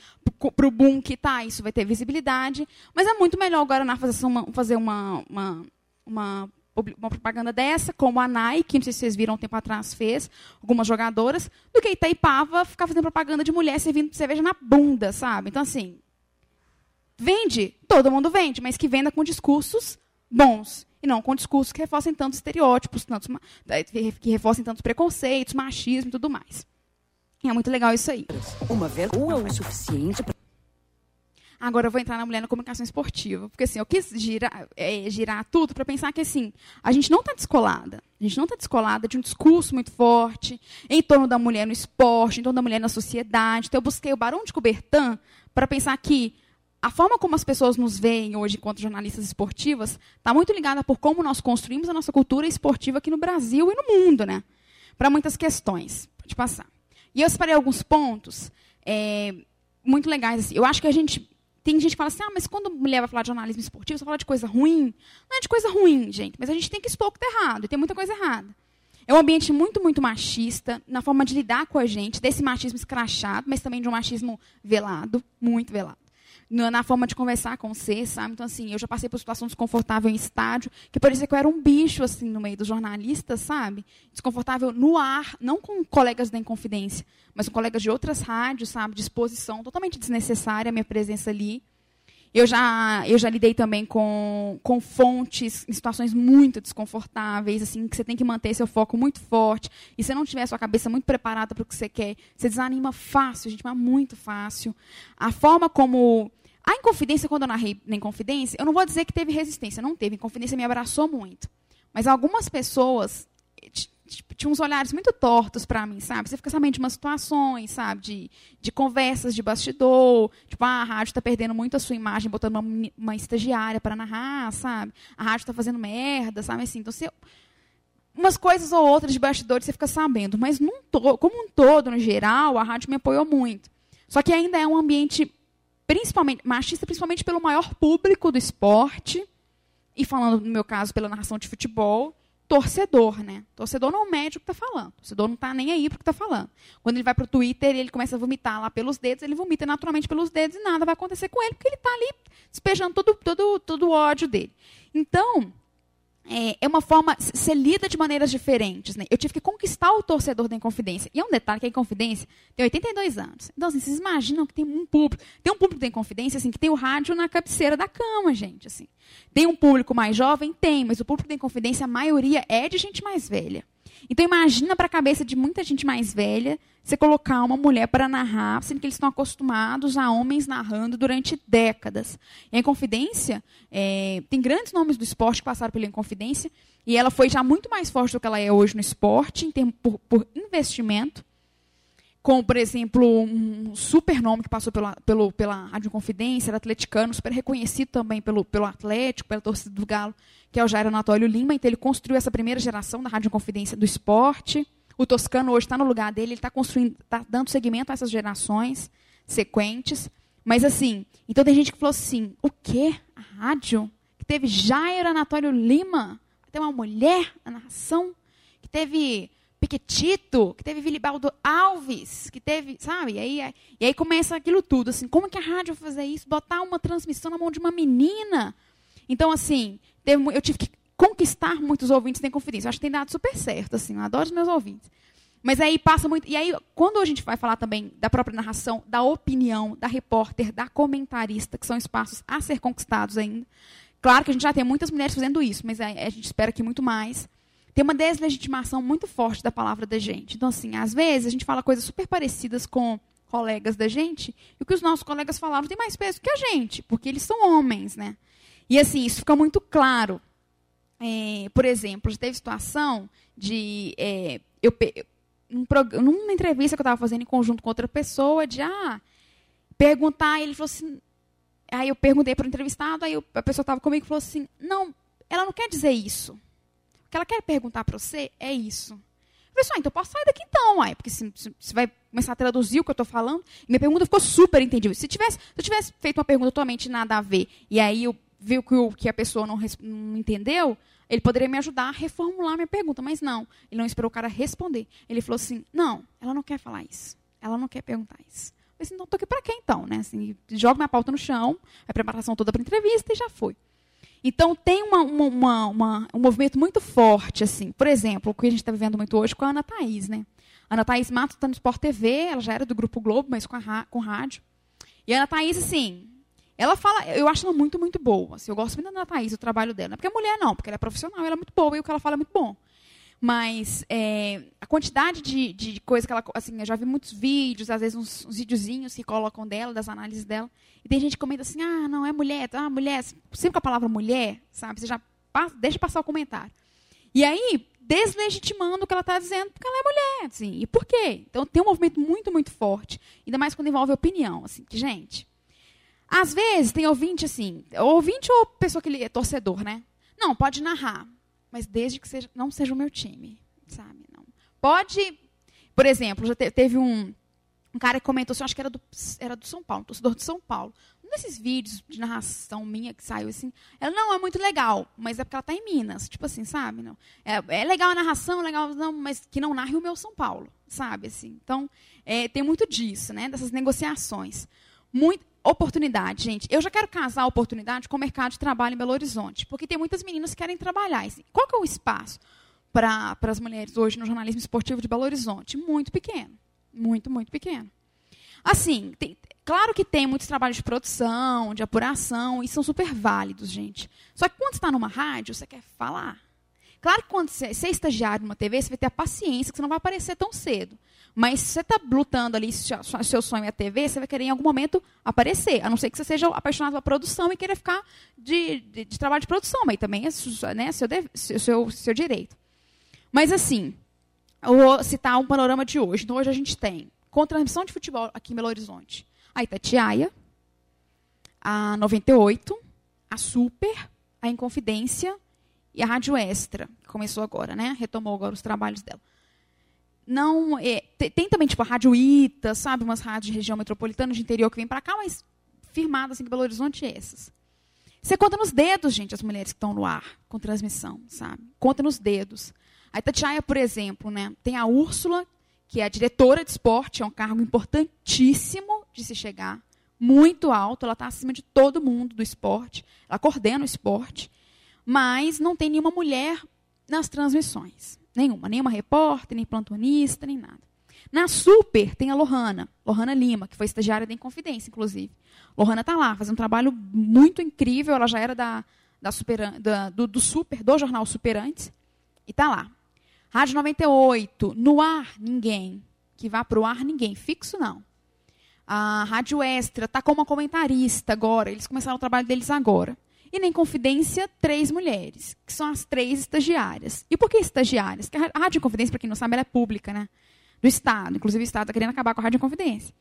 para o boom que tá, isso vai ter visibilidade. Mas é muito melhor o Guaraná fazer uma, fazer uma, uma, uma uma propaganda dessa, como a Nike, não sei se vocês viram um tempo atrás, fez, algumas jogadoras, do que Itaipava ficar fazendo propaganda de mulher servindo cerveja na bunda, sabe? Então, assim, vende, todo mundo vende, mas que venda com discursos bons. E não com discursos que reforcem tantos estereótipos, tantos, eh, que reforcem tantos preconceitos, machismo e tudo mais. E é muito legal isso aí. Uma vergonha o suficiente para Agora eu vou entrar na mulher na comunicação esportiva. Porque assim, eu quis girar, é, girar tudo para pensar que assim, a gente não está descolada. A gente não está descolada de um discurso muito forte em torno da mulher no esporte, em torno da mulher na sociedade. Então eu busquei o Barão de Coubertin para pensar que a forma como as pessoas nos veem hoje enquanto jornalistas esportivas está muito ligada por como nós construímos a nossa cultura esportiva aqui no Brasil e no mundo, né? Para muitas questões. Pode passar. E eu separei alguns pontos é, muito legais. Assim. Eu acho que a gente tem gente que fala assim, ah, mas quando mulher vai falar de jornalismo esportivo, você fala de coisa ruim. Não é de coisa ruim, gente, mas a gente tem que expor o que está errado, e tem muita coisa errada. É um ambiente muito, muito machista, na forma de lidar com a gente, desse machismo escrachado, mas também de um machismo velado, muito velado na forma de conversar com você, sabe? Então, assim, eu já passei por situação desconfortável em estádio, que parecia que eu era um bicho, assim, no meio dos jornalistas, sabe? Desconfortável no ar, não com colegas da Inconfidência, mas com colegas de outras rádios, sabe? De exposição totalmente desnecessária a minha presença ali. Eu já, eu já lidei também com, com fontes em situações muito desconfortáveis, assim, que você tem que manter seu foco muito forte. E se não tiver sua cabeça muito preparada para o que você quer, você desanima fácil, gente, mas muito fácil. A forma como a Inconfidência, quando eu narrei na Inconfidência, eu não vou dizer que teve resistência, não teve. Inconfidência me abraçou muito. Mas algumas pessoas tinham uns olhares muito tortos para mim, sabe? Você fica sabendo de umas situações, sabe? De, de conversas de bastidor. Tipo, ah, a rádio está perdendo muito a sua imagem, botando uma, uma estagiária para narrar, sabe? A rádio está fazendo merda, sabe? Assim, então, você, umas coisas ou outras de bastidores você fica sabendo. Mas, num to, como um todo, no geral, a rádio me apoiou muito. Só que ainda é um ambiente principalmente machista, principalmente pelo maior público do esporte, e falando no meu caso pela narração de futebol, torcedor, né? Torcedor não mede o que está falando. Torcedor não está nem aí para o que está falando. Quando ele vai para o Twitter e ele começa a vomitar lá pelos dedos, ele vomita naturalmente pelos dedos e nada vai acontecer com ele, porque ele está ali despejando todo, todo, todo o ódio dele. Então, é, é, uma forma. Você lida de maneiras diferentes. Né? Eu tive que conquistar o torcedor da Inconfidência. E é um detalhe que a Inconfidência tem 82 anos. Então, assim, vocês imaginam que tem um público. Tem um público da Inconfidência, assim, que tem o rádio na cabeceira da cama, gente. assim. Tem um público mais jovem? Tem, mas o público da Inconfidência, a maioria é de gente mais velha. Então imagina para a cabeça de muita gente mais velha você colocar uma mulher para narrar, sendo que eles estão acostumados a homens narrando durante décadas. E a Inconfidência, é, tem grandes nomes do esporte que passaram pela Inconfidência, e ela foi já muito mais forte do que ela é hoje no esporte, em termos por, por investimento. Como, por exemplo, um super nome que passou pela, pelo, pela Rádio Confidência, era atleticano, super reconhecido também pelo, pelo Atlético, pela torcida do Galo, que é o Jair Anatólio Lima. Então, ele construiu essa primeira geração da Rádio Confidência do esporte. O Toscano hoje está no lugar dele, ele está construindo, está dando seguimento a essas gerações sequentes. Mas assim, então tem gente que falou assim: o quê? A rádio? Que teve Jair Anatólio Lima? Tem uma mulher na narração? Que teve Piquetito, que teve Vilibaldo Alves, que teve, sabe? E aí, e aí começa aquilo tudo, assim, como que a rádio vai fazer isso? Botar uma transmissão na mão de uma menina. Então, assim, eu tive que conquistar muitos ouvintes tem confidência. Eu acho que tem dado super certo, assim, eu adoro os meus ouvintes. Mas aí passa muito. E aí, quando a gente vai falar também da própria narração, da opinião, da repórter, da comentarista, que são espaços a ser conquistados ainda. Claro que a gente já tem muitas mulheres fazendo isso, mas a gente espera que muito mais. Tem uma deslegitimação muito forte da palavra da gente. Então, assim, às vezes a gente fala coisas super parecidas com colegas da gente, e o que os nossos colegas falaram tem mais peso que a gente, porque eles são homens, né? E assim, isso fica muito claro é, por exemplo, já teve situação de. É, eu, um, numa entrevista que eu estava fazendo em conjunto com outra pessoa, de ah, perguntar, ele falou assim. Aí eu perguntei para o entrevistado, aí a pessoa estava comigo e falou assim: não, ela não quer dizer isso. Que ela quer perguntar para você é isso. Eu assim, ah, então posso sair daqui então, uai, porque se, se, se vai começar a traduzir o que eu estou falando. minha pergunta ficou super entendível. Se, tivesse, se eu tivesse feito uma pergunta totalmente nada a ver, e aí eu viu que, o, que a pessoa não, não entendeu, ele poderia me ajudar a reformular minha pergunta, mas não. Ele não esperou o cara responder. Ele falou assim: não, ela não quer falar isso. Ela não quer perguntar isso. Eu falei assim, tô aqui para quê então? Né? Assim, jogo minha pauta no chão, a preparação toda para entrevista e já foi. Então, tem uma, uma, uma, um movimento muito forte, assim. Por exemplo, o que a gente está vivendo muito hoje com a Ana Thaís, né? A Ana Thaís Matos está no Sport TV, ela já era do Grupo Globo, mas com, a, com rádio. E a Ana Thaís, assim, Ela fala, eu acho ela muito, muito boa. Assim, eu gosto muito da Thaís, o trabalho dela. Não é porque é mulher, não, porque ela é profissional, ela é muito boa e o que ela fala é muito bom. Mas é, a quantidade de, de coisa que ela. Assim, eu já vi muitos vídeos, às vezes uns, uns videozinhos que colocam dela, das análises dela. E tem gente que comenta assim: ah, não, é mulher, ah, mulher. Sempre com a palavra mulher, sabe? Você já passa, deixa passar o comentário. E aí, deslegitimando o que ela está dizendo, porque ela é mulher. Assim, e por quê? Então tem um movimento muito, muito forte, ainda mais quando envolve opinião. Assim, que, gente, às vezes tem ouvinte assim, ouvinte ou pessoa que é torcedor, né? Não, pode narrar mas desde que seja, não seja o meu time, sabe? Não. Pode, por exemplo, já te, teve um, um cara que comentou, assim, acho que era do, era do São Paulo, um torcedor de São Paulo. Um desses vídeos de narração minha que saiu assim, ela não é muito legal, mas é porque ela está em Minas, tipo assim, sabe? Não, é, é legal a narração, legal, não, mas que não narre o meu São Paulo, sabe? Assim, então, é, tem muito disso, né? Dessas negociações. Muito, oportunidade, gente. Eu já quero casar oportunidade com o mercado de trabalho em Belo Horizonte, porque tem muitas meninas que querem trabalhar. Qual que é o espaço para as mulheres hoje no jornalismo esportivo de Belo Horizonte? Muito pequeno. Muito, muito pequeno. Assim, tem, claro que tem muitos trabalhos de produção, de apuração, e são super válidos, gente. Só que quando está numa rádio, você quer falar. Claro que quando você é estagiário numa TV, você vai ter a paciência que você não vai aparecer tão cedo. Mas se você está lutando ali, seu sonho é a TV, você vai querer em algum momento aparecer. A não ser que você seja apaixonado pela produção e queira ficar de, de, de trabalho de produção. Mas também é né, seu, seu, seu, seu direito. Mas assim, eu vou citar um panorama de hoje. Então, hoje a gente tem com transmissão de futebol aqui em Belo Horizonte. A Itatiaia, a 98, a Super, a Inconfidência e a Rádio Extra, que começou agora, né? Retomou agora os trabalhos dela não é, tem, também tipo a Rádio Ita, sabe, umas rádios de região metropolitana de interior que vêm para cá, mas firmadas assim Belo Horizonte é essas. Você conta nos dedos, gente, as mulheres que estão no ar com transmissão, sabe? Conta nos dedos. A Itatiaia, por exemplo, né, tem a Úrsula, que é a diretora de esporte, é um cargo importantíssimo de se chegar, muito alto, ela está acima de todo mundo do esporte, ela coordena o esporte, mas não tem nenhuma mulher nas transmissões. Nenhuma, nenhuma repórter, nem plantonista, nem nada. Na Super tem a Lohana, Lohana Lima, que foi estagiária da Inconfidência, inclusive. Lohana está lá, fazendo um trabalho muito incrível. Ela já era da, da super, da, do, do, Super, do jornal Superantes, e está lá. Rádio 98, no ar, ninguém. Que vá para o ar, ninguém. Fixo, não. A Rádio Extra está com uma comentarista agora. Eles começaram o trabalho deles agora. E nem Confidência, três mulheres, que são as três estagiárias. E por que estagiárias? Porque a Rádio Confidência, para quem não sabe, ela é pública, né? Do Estado. Inclusive, o Estado está querendo acabar com a Rádio Confidência.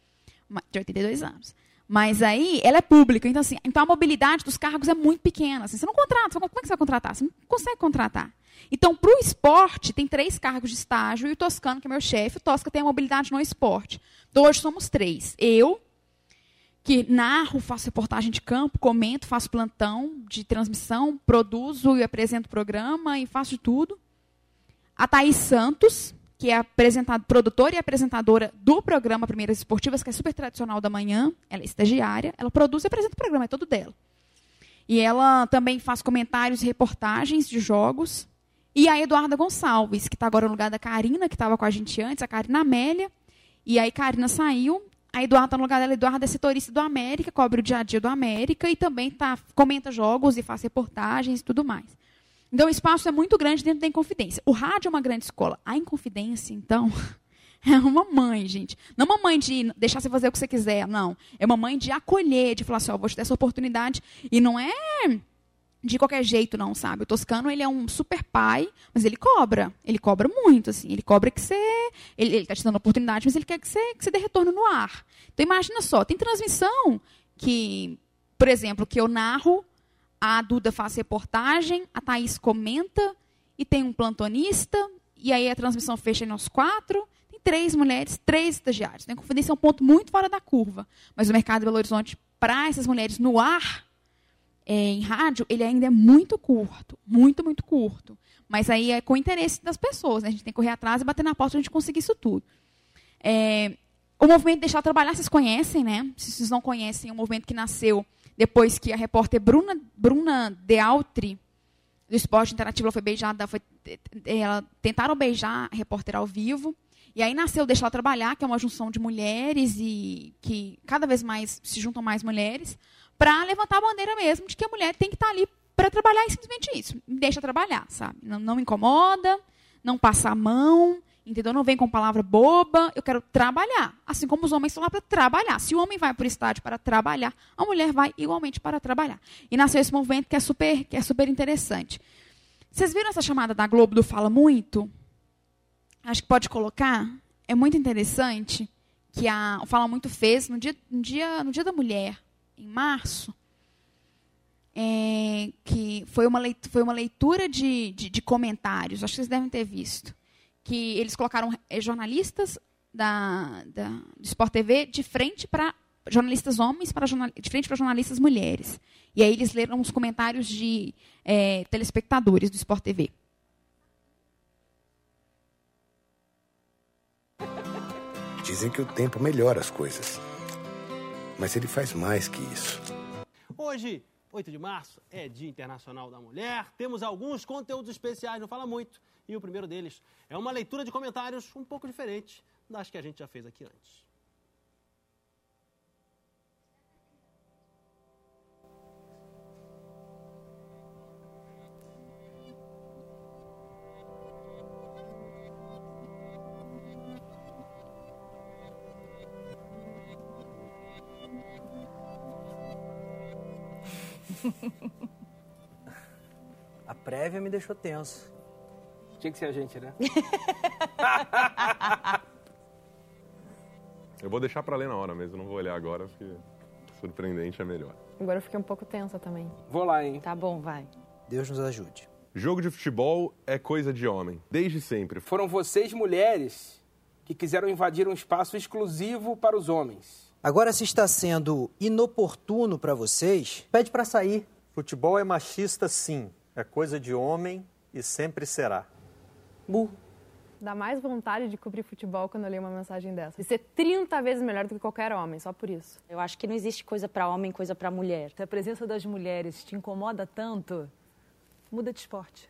De 82 anos. Mas aí, ela é pública. Então, assim, então a mobilidade dos cargos é muito pequena. Assim, você não contrata. Como é que você vai contratar? Você não consegue contratar. Então, para o esporte, tem três cargos de estágio. E o Toscano, que é meu chefe, o Tosca tem a mobilidade no esporte. Então, hoje somos três. Eu, que narro, faço reportagem de campo, comento, faço plantão de transmissão, produzo e apresento programa e faço de tudo. A Thaís Santos, que é produtora e apresentadora do programa Primeiras Esportivas, que é super tradicional da manhã, ela é estagiária, ela produz e apresenta o programa, é todo dela. E ela também faz comentários e reportagens de jogos. E a Eduarda Gonçalves, que está agora no lugar da Karina, que estava com a gente antes, a Karina Amélia. E aí Karina saiu a Eduardo está no lugar dela. Eduardo é setorista do América, cobre o dia a dia do América e também tá, comenta jogos e faz reportagens e tudo mais. Então, o espaço é muito grande dentro da Inconfidência. O rádio é uma grande escola. A Inconfidência, então, (laughs) é uma mãe, gente. Não uma mãe de deixar você fazer o que você quiser, não. É uma mãe de acolher, de falar assim, ó, vou te dar essa oportunidade. E não é de qualquer jeito, não, sabe? O Toscano, ele é um super pai, mas ele cobra. Ele cobra muito, assim. Ele cobra que você... Ele, ele tá te dando oportunidade, mas ele quer que você, que você dê retorno no ar. Então, imagina só, tem transmissão que, por exemplo, que eu narro, a Duda faz reportagem, a Thaís comenta, e tem um plantonista, e aí a transmissão fecha em nós quatro, tem três mulheres, três estagiários. Tem confidência é um ponto muito fora da curva. Mas o mercado de Belo Horizonte, para essas mulheres no ar, em rádio, ele ainda é muito curto, muito, muito curto. Mas aí é com o interesse das pessoas, né? A gente tem que correr atrás e bater na porta para a gente conseguir isso tudo. É, o movimento Deixar Trabalhar, vocês conhecem, né? Se vocês não conhecem, é um movimento que nasceu depois que a repórter Bruna, Bruna Dealtri, do Esporte Interativo, ela foi beijada, foi, ela, tentaram beijar a repórter ao vivo. E aí nasceu Deixar Trabalhar, que é uma junção de mulheres e que cada vez mais se juntam mais mulheres para levantar a bandeira mesmo de que a mulher tem que estar tá ali para trabalhar e simplesmente isso. Me deixa trabalhar, sabe? Não, não me incomoda, não passa a mão, entendeu? Não vem com palavra boba, eu quero trabalhar. Assim como os homens estão lá para trabalhar. Se o homem vai para o estádio para trabalhar, a mulher vai igualmente para trabalhar. E nasceu esse movimento que é super, que é super interessante. Vocês viram essa chamada da Globo do Fala Muito? Acho que pode colocar. É muito interessante que a o Fala Muito fez no dia, no dia, no dia da mulher, em março, é, que foi uma leitura, foi uma leitura de, de, de, comentários, acho que vocês devem ter visto, que eles colocaram é, jornalistas da, da, do Sport TV de frente para jornalistas homens para jornal, de frente para jornalistas mulheres. E aí eles leram os comentários de é, telespectadores do Sport TV. Dizem que o tempo melhora as coisas. Mas ele faz mais que isso. Hoje 8 de março é Dia Internacional da Mulher. Temos alguns conteúdos especiais, não fala muito. E o primeiro deles é uma leitura de comentários um pouco diferente das que a gente já fez aqui antes. Prévia me deixou tenso. Tinha que ser a gente, né? (laughs) eu vou deixar para ler na hora mesmo, não vou olhar agora, porque surpreendente é melhor. Agora eu fiquei um pouco tensa também. Vou lá, hein? Tá bom, vai. Deus nos ajude. Jogo de futebol é coisa de homem, desde sempre. Foram vocês, mulheres, que quiseram invadir um espaço exclusivo para os homens. Agora, se está sendo inoportuno para vocês, pede para sair. Futebol é machista, sim. É coisa de homem e sempre será. Burro. Dá mais vontade de cobrir futebol quando eu leio uma mensagem dessa. De ser 30 vezes melhor do que qualquer homem, só por isso. Eu acho que não existe coisa para homem, coisa para mulher. Se a presença das mulheres te incomoda tanto, muda de esporte.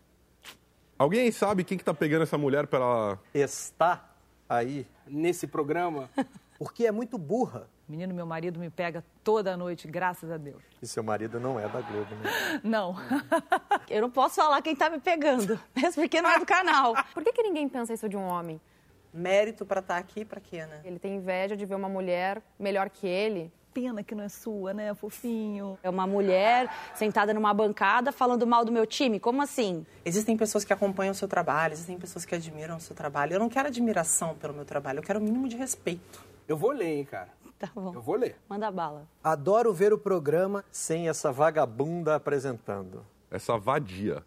Alguém sabe quem que tá pegando essa mulher pela... Está aí. Nesse programa? (laughs) Porque é muito burra. Menino, meu marido me pega toda noite, graças a Deus. E seu marido não é da Globo, né? Não. (laughs) Eu não posso falar quem tá me pegando, (laughs) mesmo porque não é do canal. Por que, que ninguém pensa isso de um homem? Mérito para estar tá aqui, para quê, né? Ele tem inveja de ver uma mulher melhor que ele. Pena que não é sua, né, fofinho? É uma mulher sentada numa bancada falando mal do meu time? Como assim? Existem pessoas que acompanham o seu trabalho, existem pessoas que admiram o seu trabalho. Eu não quero admiração pelo meu trabalho, eu quero o mínimo de respeito. Eu vou ler, hein, cara. (laughs) Tá bom. Eu vou ler. Manda bala. Adoro ver o programa sem essa vagabunda apresentando. Essa vadia.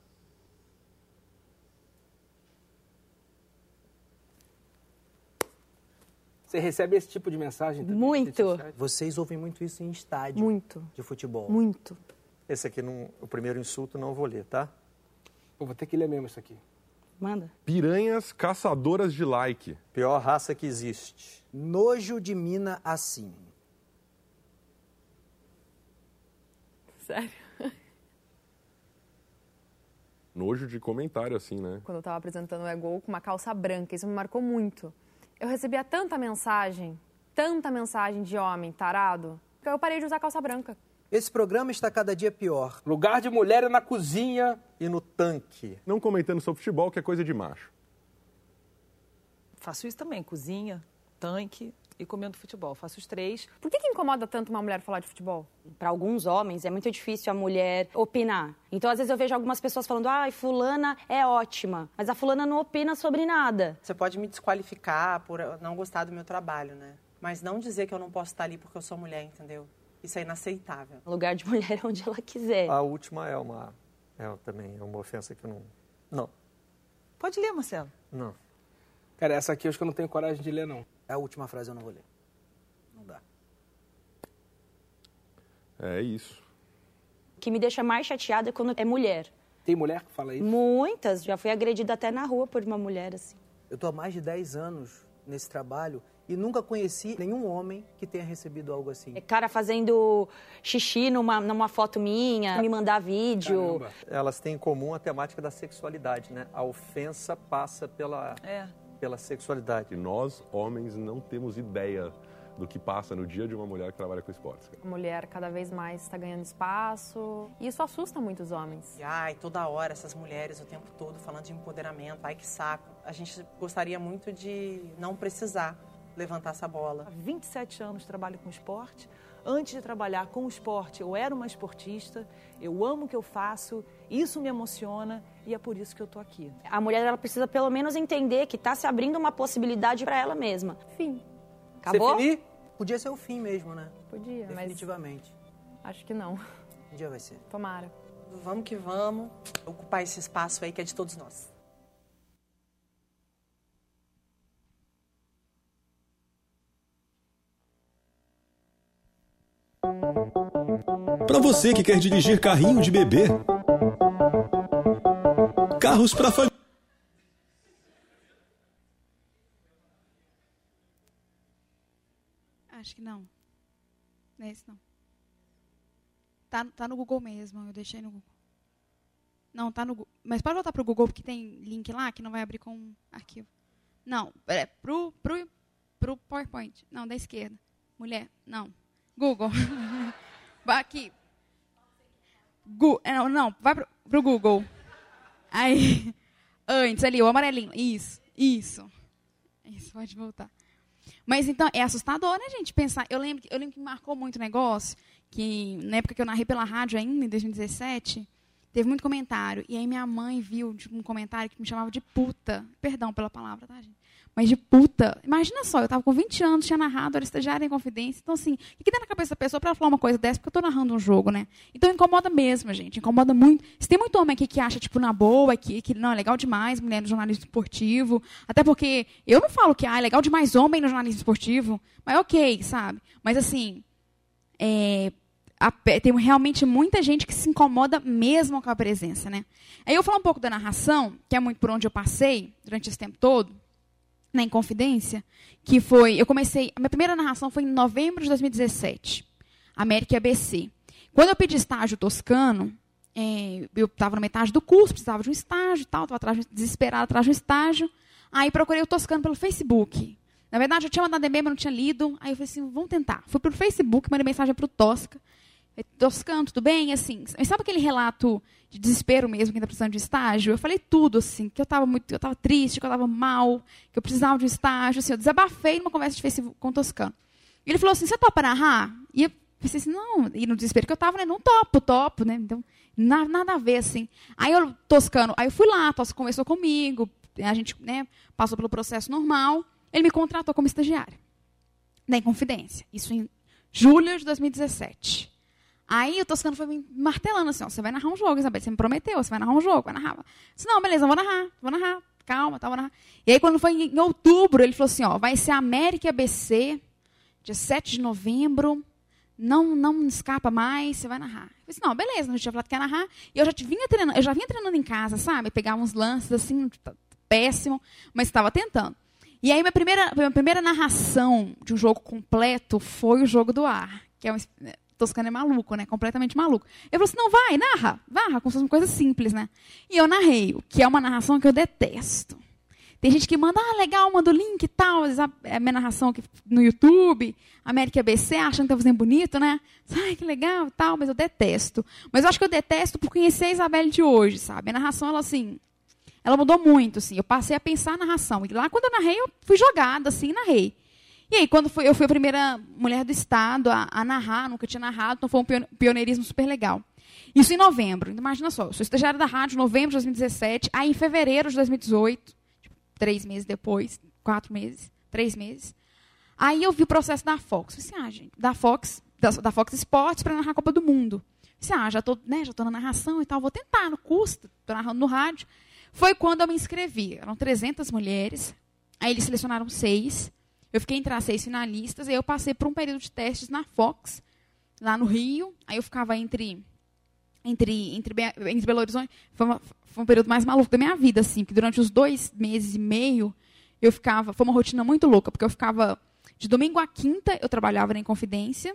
Você recebe esse tipo de mensagem? Muito. Vocês ouvem muito isso em estádio. Muito. De futebol. Muito. Esse aqui, não, o primeiro insulto, não vou ler, tá? Eu vou ter que ler mesmo isso aqui. Manda. Piranhas caçadoras de like. Pior raça que existe. Nojo de mina assim. Sério? (laughs) Nojo de comentário assim, né? Quando eu tava apresentando o E-Gol com uma calça branca, isso me marcou muito. Eu recebia tanta mensagem, tanta mensagem de homem tarado, que eu parei de usar calça branca. Esse programa está cada dia pior. Lugar de mulher é na cozinha e no tanque. Não comentando sobre futebol, que é coisa de macho. Faço isso também, cozinha, tanque e comendo futebol. Faço os três. Por que, que incomoda tanto uma mulher falar de futebol? Para alguns homens é muito difícil a mulher opinar. Então, às vezes, eu vejo algumas pessoas falando, ai, fulana é ótima, mas a fulana não opina sobre nada. Você pode me desqualificar por não gostar do meu trabalho, né? Mas não dizer que eu não posso estar ali porque eu sou mulher, entendeu? Isso é inaceitável. Lugar de mulher é onde ela quiser. A última é uma. É também é uma ofensa que eu não. Não. Pode ler, Marcelo. Não. Cara, essa aqui eu acho que eu não tenho coragem de ler, não. É a última frase eu não vou ler. Não dá. É isso. O que me deixa mais chateada é quando é mulher. Tem mulher que fala isso? Muitas. Já fui agredida até na rua por uma mulher assim. Eu tô há mais de 10 anos nesse trabalho e nunca conheci nenhum homem que tenha recebido algo assim. É cara fazendo xixi numa, numa foto minha, me mandar vídeo. Caramba. Elas têm em comum a temática da sexualidade, né? A ofensa passa pela, é. Pela sexualidade. E nós, homens, não temos ideia do que passa no dia de uma mulher que trabalha com esportes. cara. A mulher cada vez mais está ganhando espaço. E isso assusta muitos homens. E, ai, toda hora essas mulheres o tempo todo falando de empoderamento, ai que saco. A gente gostaria muito de não precisar levantar essa bola. Há 27 anos trabalho com esporte. Antes de trabalhar com o esporte, eu era uma esportista. Eu amo o que eu faço, isso me emociona e é por isso que eu tô aqui. A mulher ela precisa pelo menos entender que está se abrindo uma possibilidade para ela mesma. Fim. Acabou? Podia ser o fim mesmo, né? Podia, mas Definitivamente. acho que não. Um dia vai ser. Tomara. Vamos que vamos ocupar esse espaço aí que é de todos nós. Para você que quer dirigir carrinho de bebê. Carros para família. Acho que não. Não é não. Tá, tá no Google mesmo, eu deixei no Google. Não, tá no Google. Mas pode voltar pro Google, porque tem link lá que não vai abrir com arquivo. Não, é pro, pro, pro PowerPoint. Não, da esquerda. Mulher, não. Google. (laughs) vai aqui. Gu, é, não, não, vai pro, pro Google. Aí, (laughs) antes ali, o amarelinho. Isso, isso. Isso, pode voltar. Mas então, é assustador, né, gente? Pensar. Eu lembro, eu lembro que marcou muito o negócio, que na época que eu narrei pela rádio ainda, em 2017, teve muito comentário. E aí minha mãe viu tipo, um comentário que me chamava de puta. Perdão pela palavra, tá, gente? Mas de puta. Imagina só, eu estava com 20 anos, tinha narrado, era estagiária em confidência. Então, assim, o que dá na cabeça da pessoa para falar uma coisa dessa? Porque eu estou narrando um jogo, né? Então, incomoda mesmo, gente. Incomoda muito. Se tem muito homem aqui que acha, tipo, na boa, que, que não, é legal demais mulher no jornalismo esportivo. Até porque eu não falo que ah, é legal demais homem no jornalismo esportivo. Mas ok, sabe? Mas, assim, é, a, tem realmente muita gente que se incomoda mesmo com a presença, né? Aí eu falar um pouco da narração, que é muito por onde eu passei durante esse tempo todo na Inconfidência, que foi. Eu comecei. A minha primeira narração foi em novembro de 2017, América e ABC. Quando eu pedi estágio toscano, é, eu estava na metade do curso, precisava de um estágio e tal, estava desesperada atrás de um estágio. Aí procurei o toscano pelo Facebook. Na verdade, eu tinha mandado e-mail, mas não tinha lido. Aí eu falei assim, vamos tentar. Fui pelo Facebook, mandei mensagem para o Tosca. Toscano, tudo bem? Assim, sabe aquele relato de desespero mesmo, quem está precisando de estágio? Eu falei tudo, assim, que eu estava muito, eu estava triste, que eu estava mal, que eu precisava de um estágio, assim, eu desabafei numa conversa de Facebook com o Toscano. E ele falou assim, você topa narrar? E eu pensei assim, não, e no desespero que eu estava, né, não topo, topo, né, então, nada, nada a ver, assim. Aí eu, Toscano, aí eu fui lá, Toscano conversou comigo, a gente, né, passou pelo processo normal, ele me contratou como estagiária, da Inconfidência, isso em julho de 2017. Aí o Toscano foi me martelando assim, ó, você vai narrar um jogo, Isabel, você me prometeu, você vai narrar um jogo, vai narrar. Disse, não, beleza, vou narrar, vou narrar, calma, tá, vou narrar. E aí quando foi em outubro, ele falou assim, ó, vai ser América ABC, dia 7 de novembro, não, não escapa mais, você vai narrar. Eu disse, não, beleza, a gente tinha falado que ia narrar, e eu já vinha treinando, eu já vinha treinando em casa, sabe, pegava uns lances assim, péssimo, mas estava tentando. E aí minha primeira, minha primeira narração de um jogo completo foi o jogo do ar, que é um, Toscano é maluco, né? Completamente maluco. Eu falei assim, não, vai, narra. Narra, como se fosse uma coisa simples, né? E eu narrei, o que é uma narração que eu detesto. Tem gente que manda, ah, legal, manda o link e tal. É a minha narração aqui no YouTube, América ABC, achando que tá fazendo bonito, né? Ai, que legal e tal, mas eu detesto. Mas eu acho que eu detesto por conhecer a Isabelle de hoje, sabe? A narração, ela assim, ela mudou muito, assim. Eu passei a pensar a narração. E lá, quando eu narrei, eu fui jogada, assim, narrei. E aí, quando fui, eu fui a primeira mulher do Estado a, a narrar, nunca tinha narrado, então foi um pioneirismo super legal. Isso em novembro. Imagina só, eu sou estagiária da rádio em novembro de 2017, aí em fevereiro de 2018, tipo, três meses depois, quatro meses, três meses, aí eu vi o processo da Fox. Falei assim, ah, gente, da Fox, da, da Fox Sports para narrar a Copa do Mundo. Falei assim, ah, já estou né, na narração e tal, vou tentar, no custo, estou narrando no rádio. Foi quando eu me inscrevi. Eram 300 mulheres, aí eles selecionaram seis, eu fiquei entre as seis finalistas, e eu passei por um período de testes na Fox, lá no Rio. Aí eu ficava entre entre, entre, entre Belo Horizonte. Foi, uma, foi um período mais maluco da minha vida, assim, porque durante os dois meses e meio eu ficava. Foi uma rotina muito louca, porque eu ficava. De domingo a quinta eu trabalhava na Inconfidência.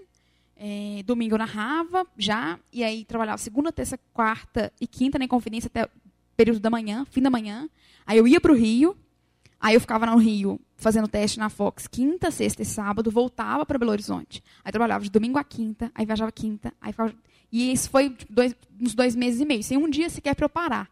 É, domingo eu narrava já, e aí trabalhava segunda, terça, quarta e quinta na Inconfidência até período da manhã, fim da manhã. Aí eu ia para o Rio, Aí eu ficava no Rio fazendo teste na Fox quinta, sexta e sábado, voltava para Belo Horizonte. Aí trabalhava de domingo a quinta, aí viajava quinta, aí ficava... e isso foi tipo, dois, uns dois meses e meio, sem um dia sequer para eu parar.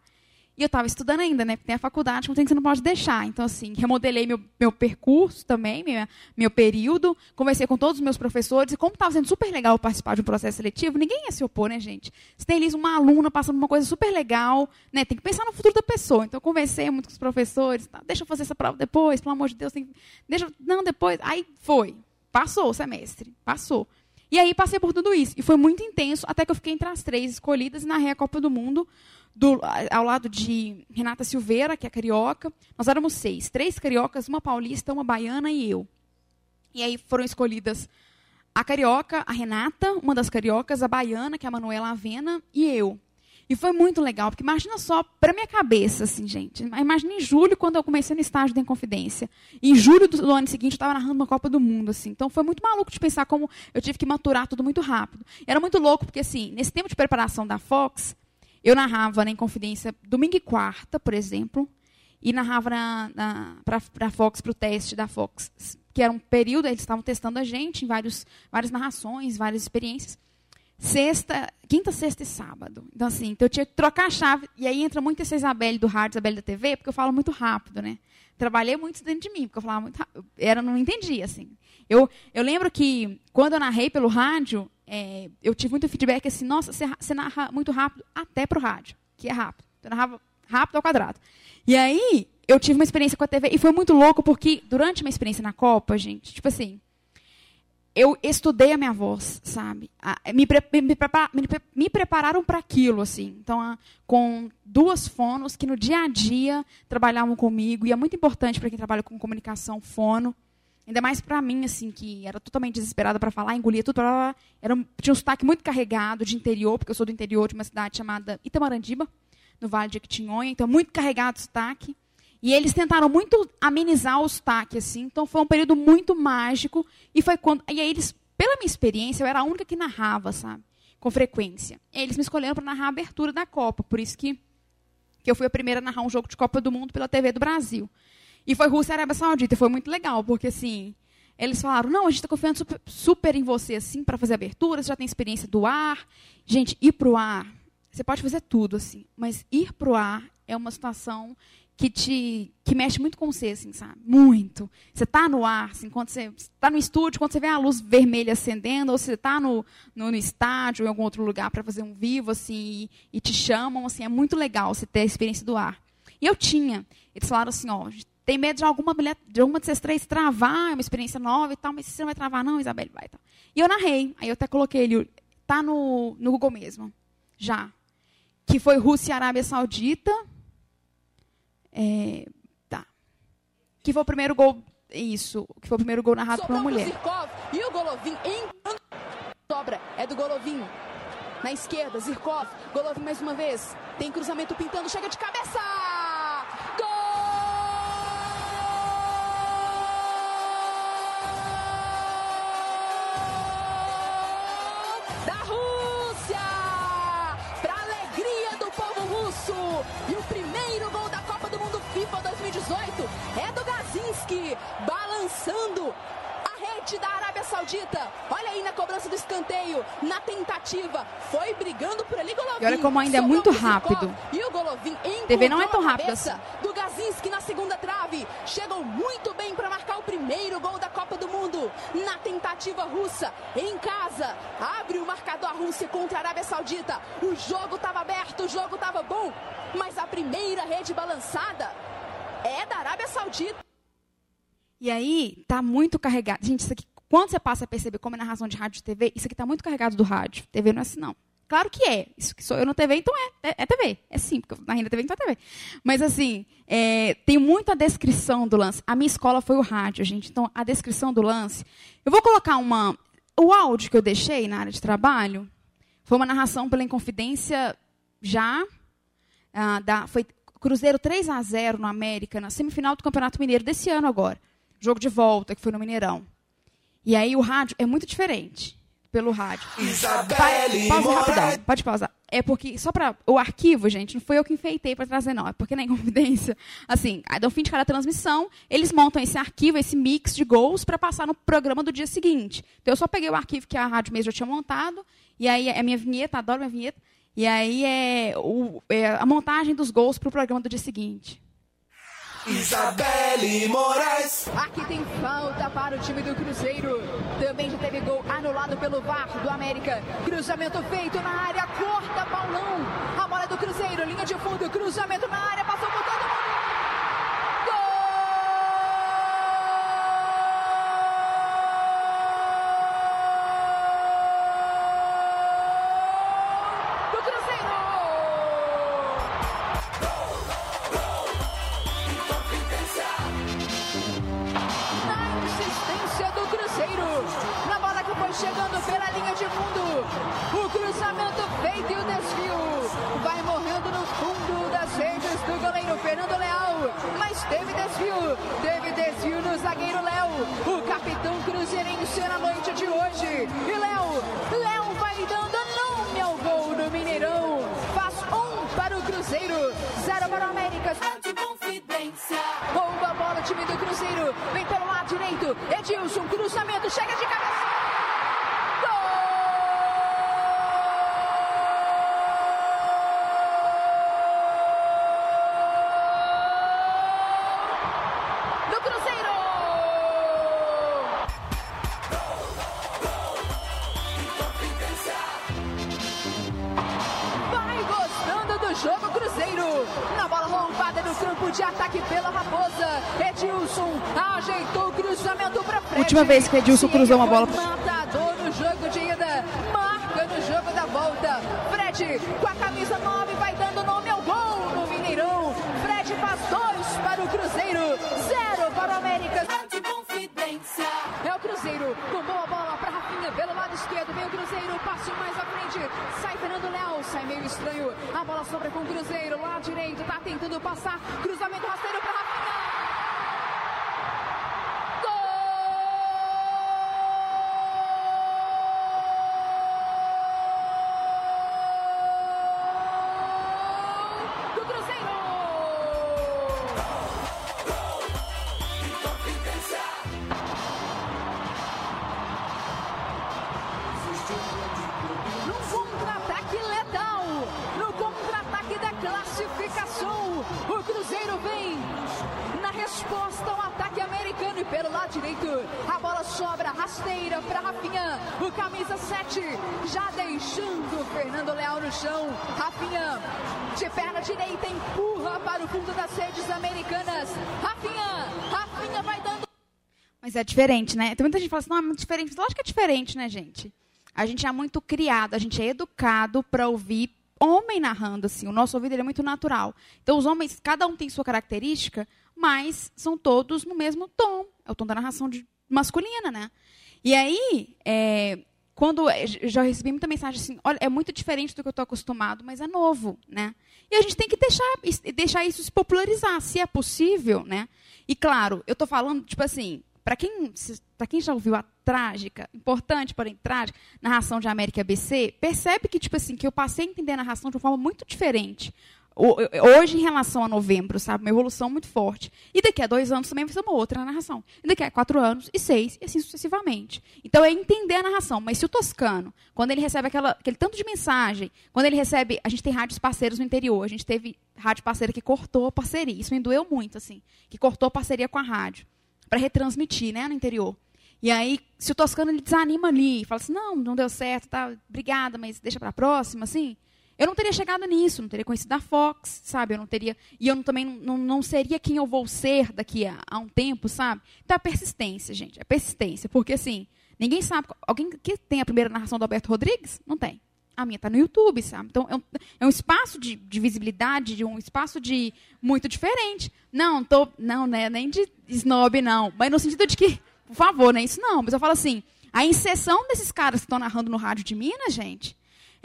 E eu estava estudando ainda, né? Porque tem a faculdade, não tem que você não pode deixar. Então, assim, remodelei meu, meu percurso também, meu, meu período, conversei com todos os meus professores, e como estava sendo super legal participar de um processo seletivo, ninguém ia se opor, né, gente? Você tem ali uma aluna passando uma coisa super legal, né? Tem que pensar no futuro da pessoa. Então, eu conversei muito com os professores, tá, deixa eu fazer essa prova depois, pelo amor de Deus, tem, deixa, não, depois. Aí foi. Passou o semestre, passou. E aí passei por tudo isso. E foi muito intenso, até que eu fiquei entre as três escolhidas e narrei a Copa do Mundo do, ao lado de Renata Silveira, que é carioca. Nós éramos seis, três cariocas, uma paulista, uma baiana e eu. E aí foram escolhidas a carioca, a Renata, uma das cariocas, a baiana, que é a Manuela Avena, e eu. E foi muito legal, porque imagina só, para minha cabeça, assim, gente. Imagina em julho, quando eu comecei no estágio da Inconfidência. Em julho do, ano seguinte, eu estava narrando uma Copa do Mundo, assim. Então foi muito maluco de pensar como eu tive que maturar tudo muito rápido. E era muito louco, porque, assim, nesse tempo de preparação da Fox, eu narrava na Inconfidência domingo e quarta, por exemplo, e narrava para a Fox, para o teste da Fox, que era um período, eles estavam testando a gente em vários, várias narrações, várias experiências. Sexta, quinta, sexta e sábado. Então, assim, então eu tinha que trocar a chave. E aí entra muito essa Isabelle do rádio, Isabelle da TV, porque eu falo muito rápido, né? Trabalhei muito dentro de mim, porque eu falava muito rápido. Era, não entendia, assim. Eu, eu lembro que, quando eu narrei pelo rádio, é, eu tive muito feedback assim, nossa, você, narra muito rápido até para o rádio, que é rápido. Eu narrava rápido ao quadrado. E aí, eu tive uma experiência com a TV, e foi muito louco, porque durante uma experiência na Copa, gente, tipo assim, eu estudei a minha voz, sabe? Me, me, me, me prepararam para aquilo, assim. Então, com duas fonos que no dia a dia trabalhavam comigo, e é muito importante para quem trabalha com comunicação, fono. Ainda mais para mim, assim, que era totalmente desesperada para falar, engolia tudo. Era, tinha um sotaque muito carregado de interior, porque eu sou do interior de uma cidade chamada Itamarandiba, no Vale de Equitinhonha, então muito carregado o sotaque. E eles tentaram muito amenizar o sotaque, assim, então foi um período muito mágico. E foi quando. E aí eles, pela minha experiência, eu era a única que narrava, sabe? Com frequência. E eles me escolheram para narrar a abertura da Copa, por isso que, que eu fui a primeira a narrar um jogo de Copa do Mundo pela TV do Brasil. E foi Rússia e Arábia Saudita. E foi muito legal, porque assim, eles falaram: não, a gente está confiando super, super, em você assim para fazer abertura, você já tem experiência do ar. Gente, ir para o ar, você pode fazer tudo, assim, mas ir para o ar é uma situação que te que mexe muito com você, assim, sabe? Muito. Você está no ar, assim, quando você está no estúdio, quando você vê a luz vermelha acendendo, ou você está no, no, no, estádio ou em algum outro lugar para fazer um vivo, assim, e, e, te chamam, assim, é muito legal você ter a experiência do ar. E eu tinha. Eles falaram assim, ó, tem medo de alguma mulher, de alguma de vocês três travar, é uma experiência nova e tal, mas você não vai travar, não, Isabelle, vai. Tá. E eu narrei, aí eu até coloquei ele, tá no, no Google mesmo, já. Que foi Rússia e Arábia Saudita. É, tá. Que foi o primeiro gol, isso, que foi o primeiro gol narrado por uma mulher. Zirkov, e o Golovin em sobra, é do Golovin. Na esquerda, Zirkov, Golovin mais uma vez, tem cruzamento pintando, chega de cabeça! Balançando a rede da Arábia Saudita. Olha aí na cobrança do escanteio, na tentativa, foi brigando por ali Golovin. E olha como ainda é muito rápido. E o Golovin TV não é tão rápido assim. Do Gazinski na segunda trave, chegou muito bem para marcar o primeiro gol da Copa do Mundo. Na tentativa russa, em casa, abre o marcador a Rússia contra a Arábia Saudita. O jogo estava aberto, o jogo estava bom, mas a primeira rede balançada é da Arábia Saudita. E aí, tá muito carregado. Gente, isso aqui, quando você passa a perceber como é narração de rádio e TV, isso aqui tá muito carregado do rádio. TV não é assim, não. Claro que é. Isso que sou eu na TV, então é. É, é TV. É sim, porque na renda TV, então é TV. Mas, assim, é, tem muita descrição do lance. A minha escola foi o rádio, gente. Então, a descrição do lance. Eu vou colocar uma. O áudio que eu deixei na área de trabalho foi uma narração pela Inconfidência já. Ah, da, foi Cruzeiro 3 a 0 no América, na semifinal do Campeonato Mineiro desse ano agora jogo de volta, que foi no Mineirão. E aí o rádio é muito diferente pelo rádio. Isabelle pa pausa rapidão, pode pausar. é porque, só para o arquivo, gente, não foi eu que enfeitei para trazer, não. É porque na (laughs) Inconfidência, assim, no fim de cada transmissão, eles montam esse arquivo, esse mix de gols, para passar no programa do dia seguinte. Então, eu só peguei o arquivo que a Rádio Mês já tinha montado, e aí é a minha vinheta, adoro minha vinheta, e aí é, o, é a montagem dos gols para o programa do dia seguinte. Isabelle Moraes. Aqui tem falta para o time do Cruzeiro. Também já teve gol anulado pelo VAR do América. Cruzamento feito na área, corta Paulão. A bola é do Cruzeiro, linha de fundo, cruzamento na área, passou por todo mundo. Última vez que o Edilson cruzou uma bola Matador no jogo de ida. Marca no jogo da volta. Fred com a camisa 9 vai dando nome ao gol no Mineirão. Fred faz dois para o Cruzeiro. Zero para o América. É o Cruzeiro com boa bola para Rafinha pelo lado esquerdo. Vem o Cruzeiro, passe mais à frente. Sai Fernando Léo, sai meio estranho. A bola sobra com o Cruzeiro. Lá direito, tá tentando passar. Cruzamento rasteiro camisa 7, já deixando Fernando Leal no chão. Rafinha, de perna direita, empurra para o fundo das redes americanas. Rafinha, Rafinha vai dando Mas é diferente, né? Tem muita gente que fala assim, não, é muito diferente. Lógico que é diferente, né, gente? A gente é muito criado, a gente é educado para ouvir homem narrando, assim. O nosso ouvido é muito natural. Então, os homens, cada um tem sua característica, mas são todos no mesmo tom. É o tom da narração de- masculina, né? E aí, é, quando eu já recebi muita mensagem assim, olha, é muito diferente do que eu estou acostumado, mas é novo, né? E a gente tem que deixar, deixar isso se popularizar, se é possível, né? E claro, eu estou falando, tipo assim, para quem, quem já ouviu a trágica, importante, porém trágica, narração de América ABC, percebe que, tipo assim, que eu passei a entender a narração de uma forma muito diferente. Hoje, em relação a novembro, sabe? Uma evolução muito forte. E daqui a dois anos também vai ser uma outra narração. E daqui a quatro anos, e seis, e assim sucessivamente. Então, é entender a narração. Mas se o Toscano, quando ele recebe aquela, aquele tanto de mensagem, quando ele recebe. A gente tem rádios parceiros no interior. A gente teve rádio parceira que cortou a parceria. Isso me doeu muito, assim. Que cortou a parceria com a rádio. Para retransmitir, né, no interior. E aí, se o Toscano ele desanima ali, fala assim: não, não deu certo, tá, obrigada, mas deixa para a próxima, assim. Eu não teria chegado nisso, não teria conhecido a Fox, sabe? Eu não teria. E eu também não, não seria quem eu vou ser daqui a, a um tempo, sabe? Então é persistência, gente. É persistência. Porque, assim, ninguém sabe. Alguém que tem a primeira narração do Alberto Rodrigues? Não tem. A minha está no YouTube, sabe? Então é um, é um espaço de, de visibilidade, de um espaço de muito diferente. Não, tô. Não, né? Nem de snob, não. Mas no sentido de que, por favor, não é isso não. Mas eu falo assim, a inserção desses caras que estão narrando no rádio de Minas, gente,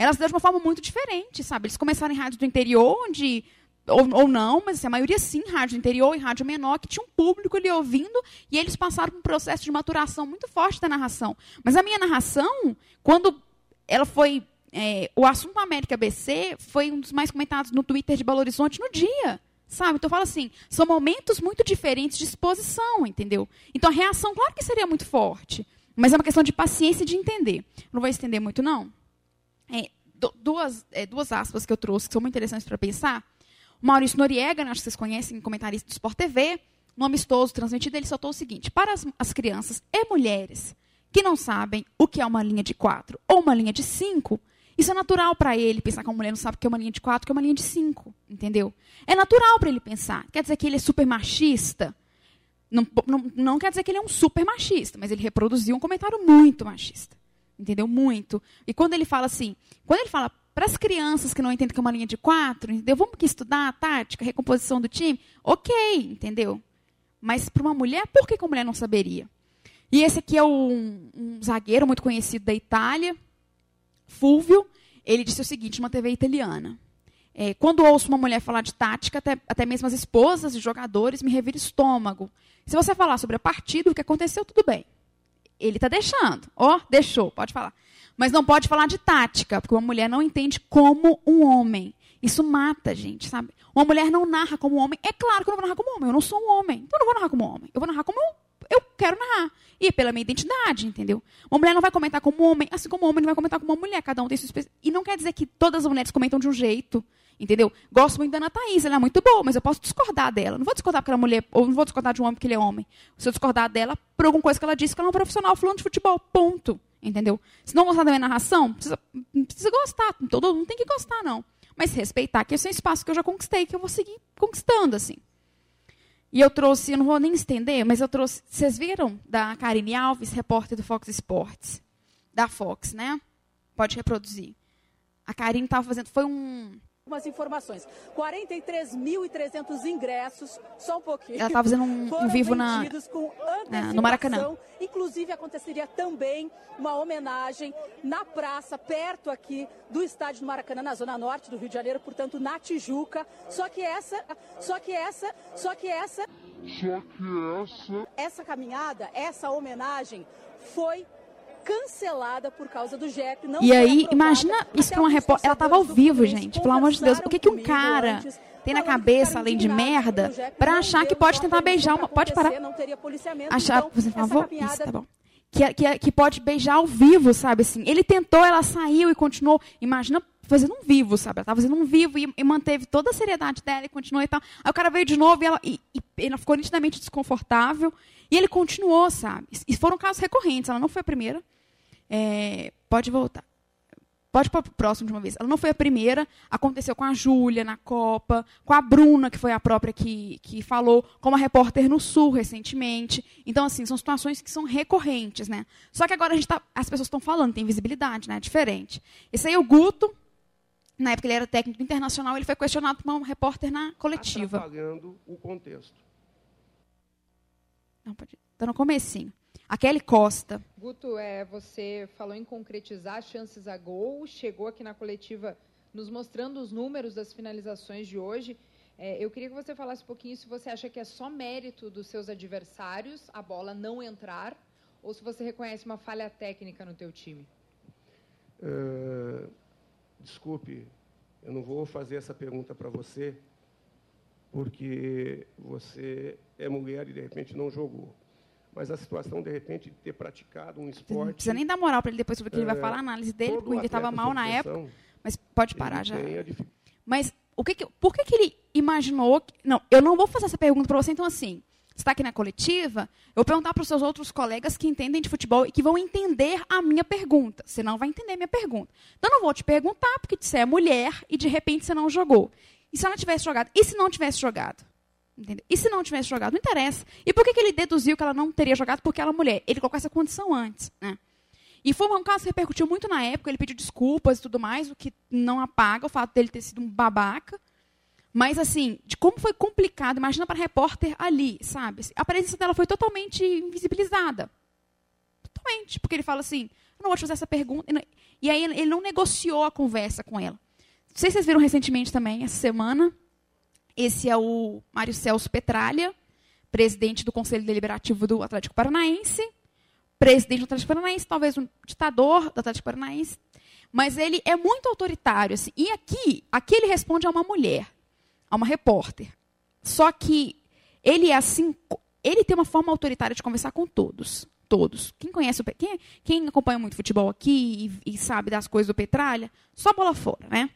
elas se deu de uma forma muito diferente, sabe? Eles começaram em rádio do interior, onde. Ou, ou não, mas assim, a maioria sim, rádio interior e rádio menor, que tinha um público ali ouvindo, e eles passaram por um processo de maturação muito forte da narração. Mas a minha narração, quando ela foi é, o assunto América BC foi um dos mais comentados no Twitter de Belo Horizonte no dia. Sabe? Então eu falo assim, são momentos muito diferentes de exposição, entendeu? Então a reação, claro que seria muito forte. Mas é uma questão de paciência e de entender. Não vou estender muito, não. É, duas, é, duas aspas que eu trouxe que são muito interessantes para pensar. O Maurício Noriega, né, acho que vocês conhecem, comentarista do Sport TV, no amistoso transmitido, ele soltou o seguinte: para as, as crianças e mulheres que não sabem o que é uma linha de quatro ou uma linha de cinco, isso é natural para ele pensar que uma mulher não sabe o que é uma linha de quatro, que é uma linha de cinco, entendeu? É natural para ele pensar. Quer dizer que ele é super machista? Não, não, não quer dizer que ele é um super machista, mas ele reproduziu um comentário muito machista. Entendeu? Muito. E quando ele fala assim, quando ele fala para as crianças que não entendem que é uma linha de quatro, entendeu? Vamos que estudar a tática, a recomposição do time? Ok, entendeu? Mas para uma mulher, por que, que uma mulher não saberia? E esse aqui é um, um zagueiro muito conhecido da Itália, Fulvio. Ele disse o seguinte, numa TV italiana. É, quando ouço uma mulher falar de tática, até, até mesmo as esposas de jogadores me revira estômago. Se você falar sobre a partida, o que aconteceu, tudo bem. Ele está deixando. Ó, oh, deixou, pode falar. Mas não pode falar de tática, porque uma mulher não entende como um homem. Isso mata, gente, sabe? Uma mulher não narra como um homem. É claro que eu não vou narrar como homem. Eu não sou um homem. Então eu não vou narrar como homem. Eu vou narrar como eu, quero narrar. E pela minha identidade, entendeu? Uma mulher não vai comentar como homem, assim como um homem não vai comentar como uma mulher. Cada um tem sua E não quer dizer que todas as mulheres comentam de um jeito. Entendeu? Gosto muito da Ana Thaís, ela é muito boa, mas eu posso discordar dela. Não vou discordar porque ela é mulher, ou não vou discordar de um homem porque ele é homem. Se eu discordar dela por alguma coisa que ela disse que ela é um profissional falando de futebol, ponto. Entendeu? Se não gostar da minha narração, precisa, precisa gostar. Todo mundo tem que gostar, não. Mas respeitar que esse é um espaço que eu já conquistei, que eu vou seguir conquistando, assim. E eu trouxe, eu não vou nem estender, mas eu trouxe. Vocês viram da Karine Alves, repórter do Fox Sports? Da Fox, né? Pode reproduzir. A Karine estava fazendo. Foi um algumas informações. 43.300 ingressos, só um pouquinho. Ela estava fazendo um, (laughs) um vivo na, na, no Maracanã. Inclusive, aconteceria também uma homenagem na praça, perto aqui do estádio do Maracanã, na zona norte do Rio de Janeiro, portanto, na Tijuca. Só que essa, só que essa, só que essa. Só que essa. Essa caminhada, essa homenagem foi cancelada por causa do JEP. Não e aí, imagina isso para uma repórter. Ela estava ao vivo, gente. Pelo amor de Deus. O que, que um cara tem na cabeça, além de merda, para achar que pode tentar beijar uma. Pode parar. Achar, por favor? Isso, tá bom. Que, que, que pode beijar ao vivo, sabe? Assim, ele tentou, ela saiu e continuou. Imagina fazendo um vivo, sabe? Ela estava fazendo um vivo e, e, manteve toda a seriedade dela e continuou e tal. Aí o cara veio de novo e ela, e, e ela ficou nitidamente desconfortável. E ele continuou, sabe? E foram casos recorrentes. Ela não foi a primeira. É, pode voltar. Pode para o próximo de uma vez. Ela não foi a primeira. Aconteceu com a Júlia na Copa, com a Bruna, que foi a própria que, que falou, com uma repórter no Sul recentemente. Então, assim, são situações que são recorrentes, né? Só que agora a gente tá, as pessoas estão falando, tem visibilidade, né? É diferente. Esse aí é o Guto. Na época ele era técnico internacional, ele foi questionado por uma repórter na coletiva. Atrapalhando o contexto. Não, pode. Está no comecinho. A Kelly Costa. Guto, é, você falou em concretizar chances a gol, chegou aqui na coletiva nos mostrando os números das finalizações de hoje. É, eu queria que você falasse um pouquinho se você acha que é só mérito dos seus adversários a bola não entrar ou se você reconhece uma falha técnica no teu time. Uh, desculpe, eu não vou fazer essa pergunta para você porque você é mulher e de repente não jogou mas a situação, de repente, de ter praticado um esporte... Não precisa nem dar moral para ele depois sobre o que é, ele vai é, falar, a análise dele, porque ele estava mal na época, mas pode parar já. Mas o que, que por que, que ele imaginou... Que, não, eu não vou fazer essa pergunta para você, então assim, você está aqui na coletiva, eu vou perguntar para os seus outros colegas que entendem de futebol e que vão entender a minha pergunta. Você não vai entender a minha pergunta. Então, eu não vou te perguntar, porque você é mulher e de repente você não jogou. E se ela tivesse jogado? E se não tivesse jogado? Entendeu? E se não tivesse jogado? Não interessa. E por que, que ele deduziu que ela não teria jogado porque ela é mulher? Ele colocou essa condição antes. Né? E foi um caso que repercutiu muito na época, ele pediu desculpas e tudo mais, o que não apaga o fato dele ter sido um babaca. Mas, assim, de como foi complicado, imagina para a repórter ali, sabe? A presença dela foi totalmente invisibilizada. Totalmente. Porque ele fala assim: eu não vou te fazer essa pergunta. E aí ele não negociou a conversa com ela. Não sei se vocês viram recentemente também, essa semana, esse é o Mário Celso Petralha, presidente do Conselho Deliberativo do Atlético Paranaense, presidente do Atlético Paranaense, talvez um ditador do Atlético Paranaense. Mas ele é muito autoritário. Assim. E aqui, aqui ele responde a uma mulher, a uma repórter. Só que ele é assim, ele tem uma forma autoritária de conversar com todos. Todos. Quem conhece o quem, quem acompanha muito futebol aqui e, e sabe das coisas do Petralha, só bola fora, né?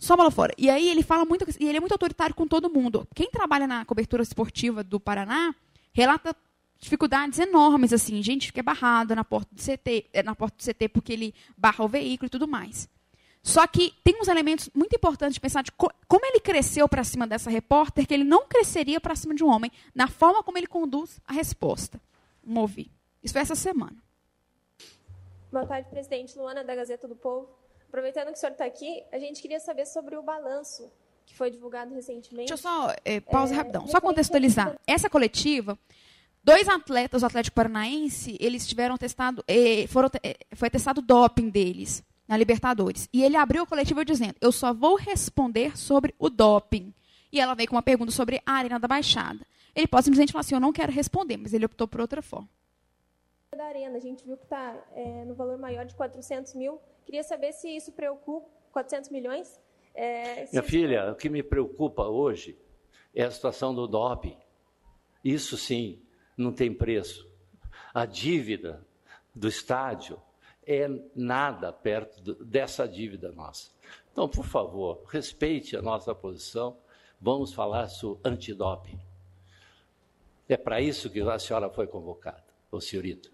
Só bola fora. E aí ele fala muito, e ele é muito autoritário com todo mundo. Quem trabalha na cobertura esportiva do Paraná relata dificuldades enormes, assim, gente é barrada na porta do CT, eh, na porta do CT porque ele barra o veículo e tudo mais. Só que tem uns elementos muito importantes de pensar de co como ele cresceu para cima dessa repórter, que ele não cresceria para cima de um homem, na forma como ele conduz a resposta. Vamos ouvir. Isso foi essa semana. Boa tarde, presidente. Luana, da Gazeta do Povo. Aproveitando que o senhor está aqui, a gente queria saber sobre o balanço que foi divulgado recentemente. Deixa eu só, é, pausa é, rapidão, só contextualizar. Essa coletiva Dois atletas do Atlético Paranaense, eles tiveram testado, eh, foram, eh, foi testado doping deles na Libertadores. E ele abriu o coletivo dizendo: Eu só vou responder sobre o doping. E ela veio com uma pergunta sobre a Arena da Baixada. Ele pode simplesmente falar assim: Eu não quero responder, mas ele optou por outra forma. Da Arena, a gente viu que está é, no valor maior de 400 mil. Queria saber se isso preocupa 400 milhões. É, Minha filha, o que me preocupa hoje é a situação do doping. Isso sim não tem preço. A dívida do estádio é nada perto dessa dívida nossa. Então, por favor, respeite a nossa posição. Vamos falar sobre antidoping. É para isso que a senhora foi convocada, ô senhorita.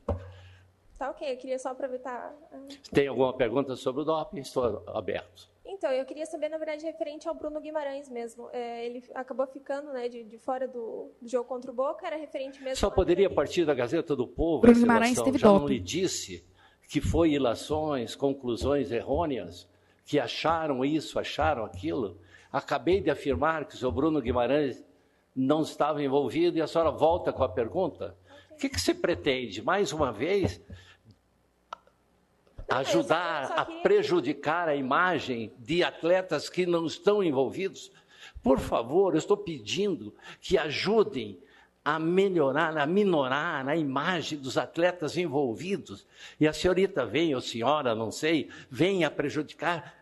Tá ok, eu queria só aproveitar. Ah. Tem alguma pergunta sobre o doping? Estou aberto. Então, eu queria saber, na verdade, referente ao Bruno Guimarães mesmo. É, ele acabou ficando né, de, de fora do, do, jogo contra o Boca, era referente mesmo... Só poderia partir da Gazeta do Povo Bruno Guimarães teve Já não lhe disse que foi ilações, conclusões errôneas, que acharam isso, acharam aquilo? Acabei de afirmar que o senhor Bruno Guimarães não estava envolvido e a senhora volta com a pergunta? O que, que se pretende? Mais uma vez, ajudar a prejudicar a imagem de atletas que não estão envolvidos. Por favor, eu estou pedindo que ajudem a melhorar, a minorar a imagem dos atletas envolvidos. E a senhorita vem, ou senhora, não sei, vem a prejudicar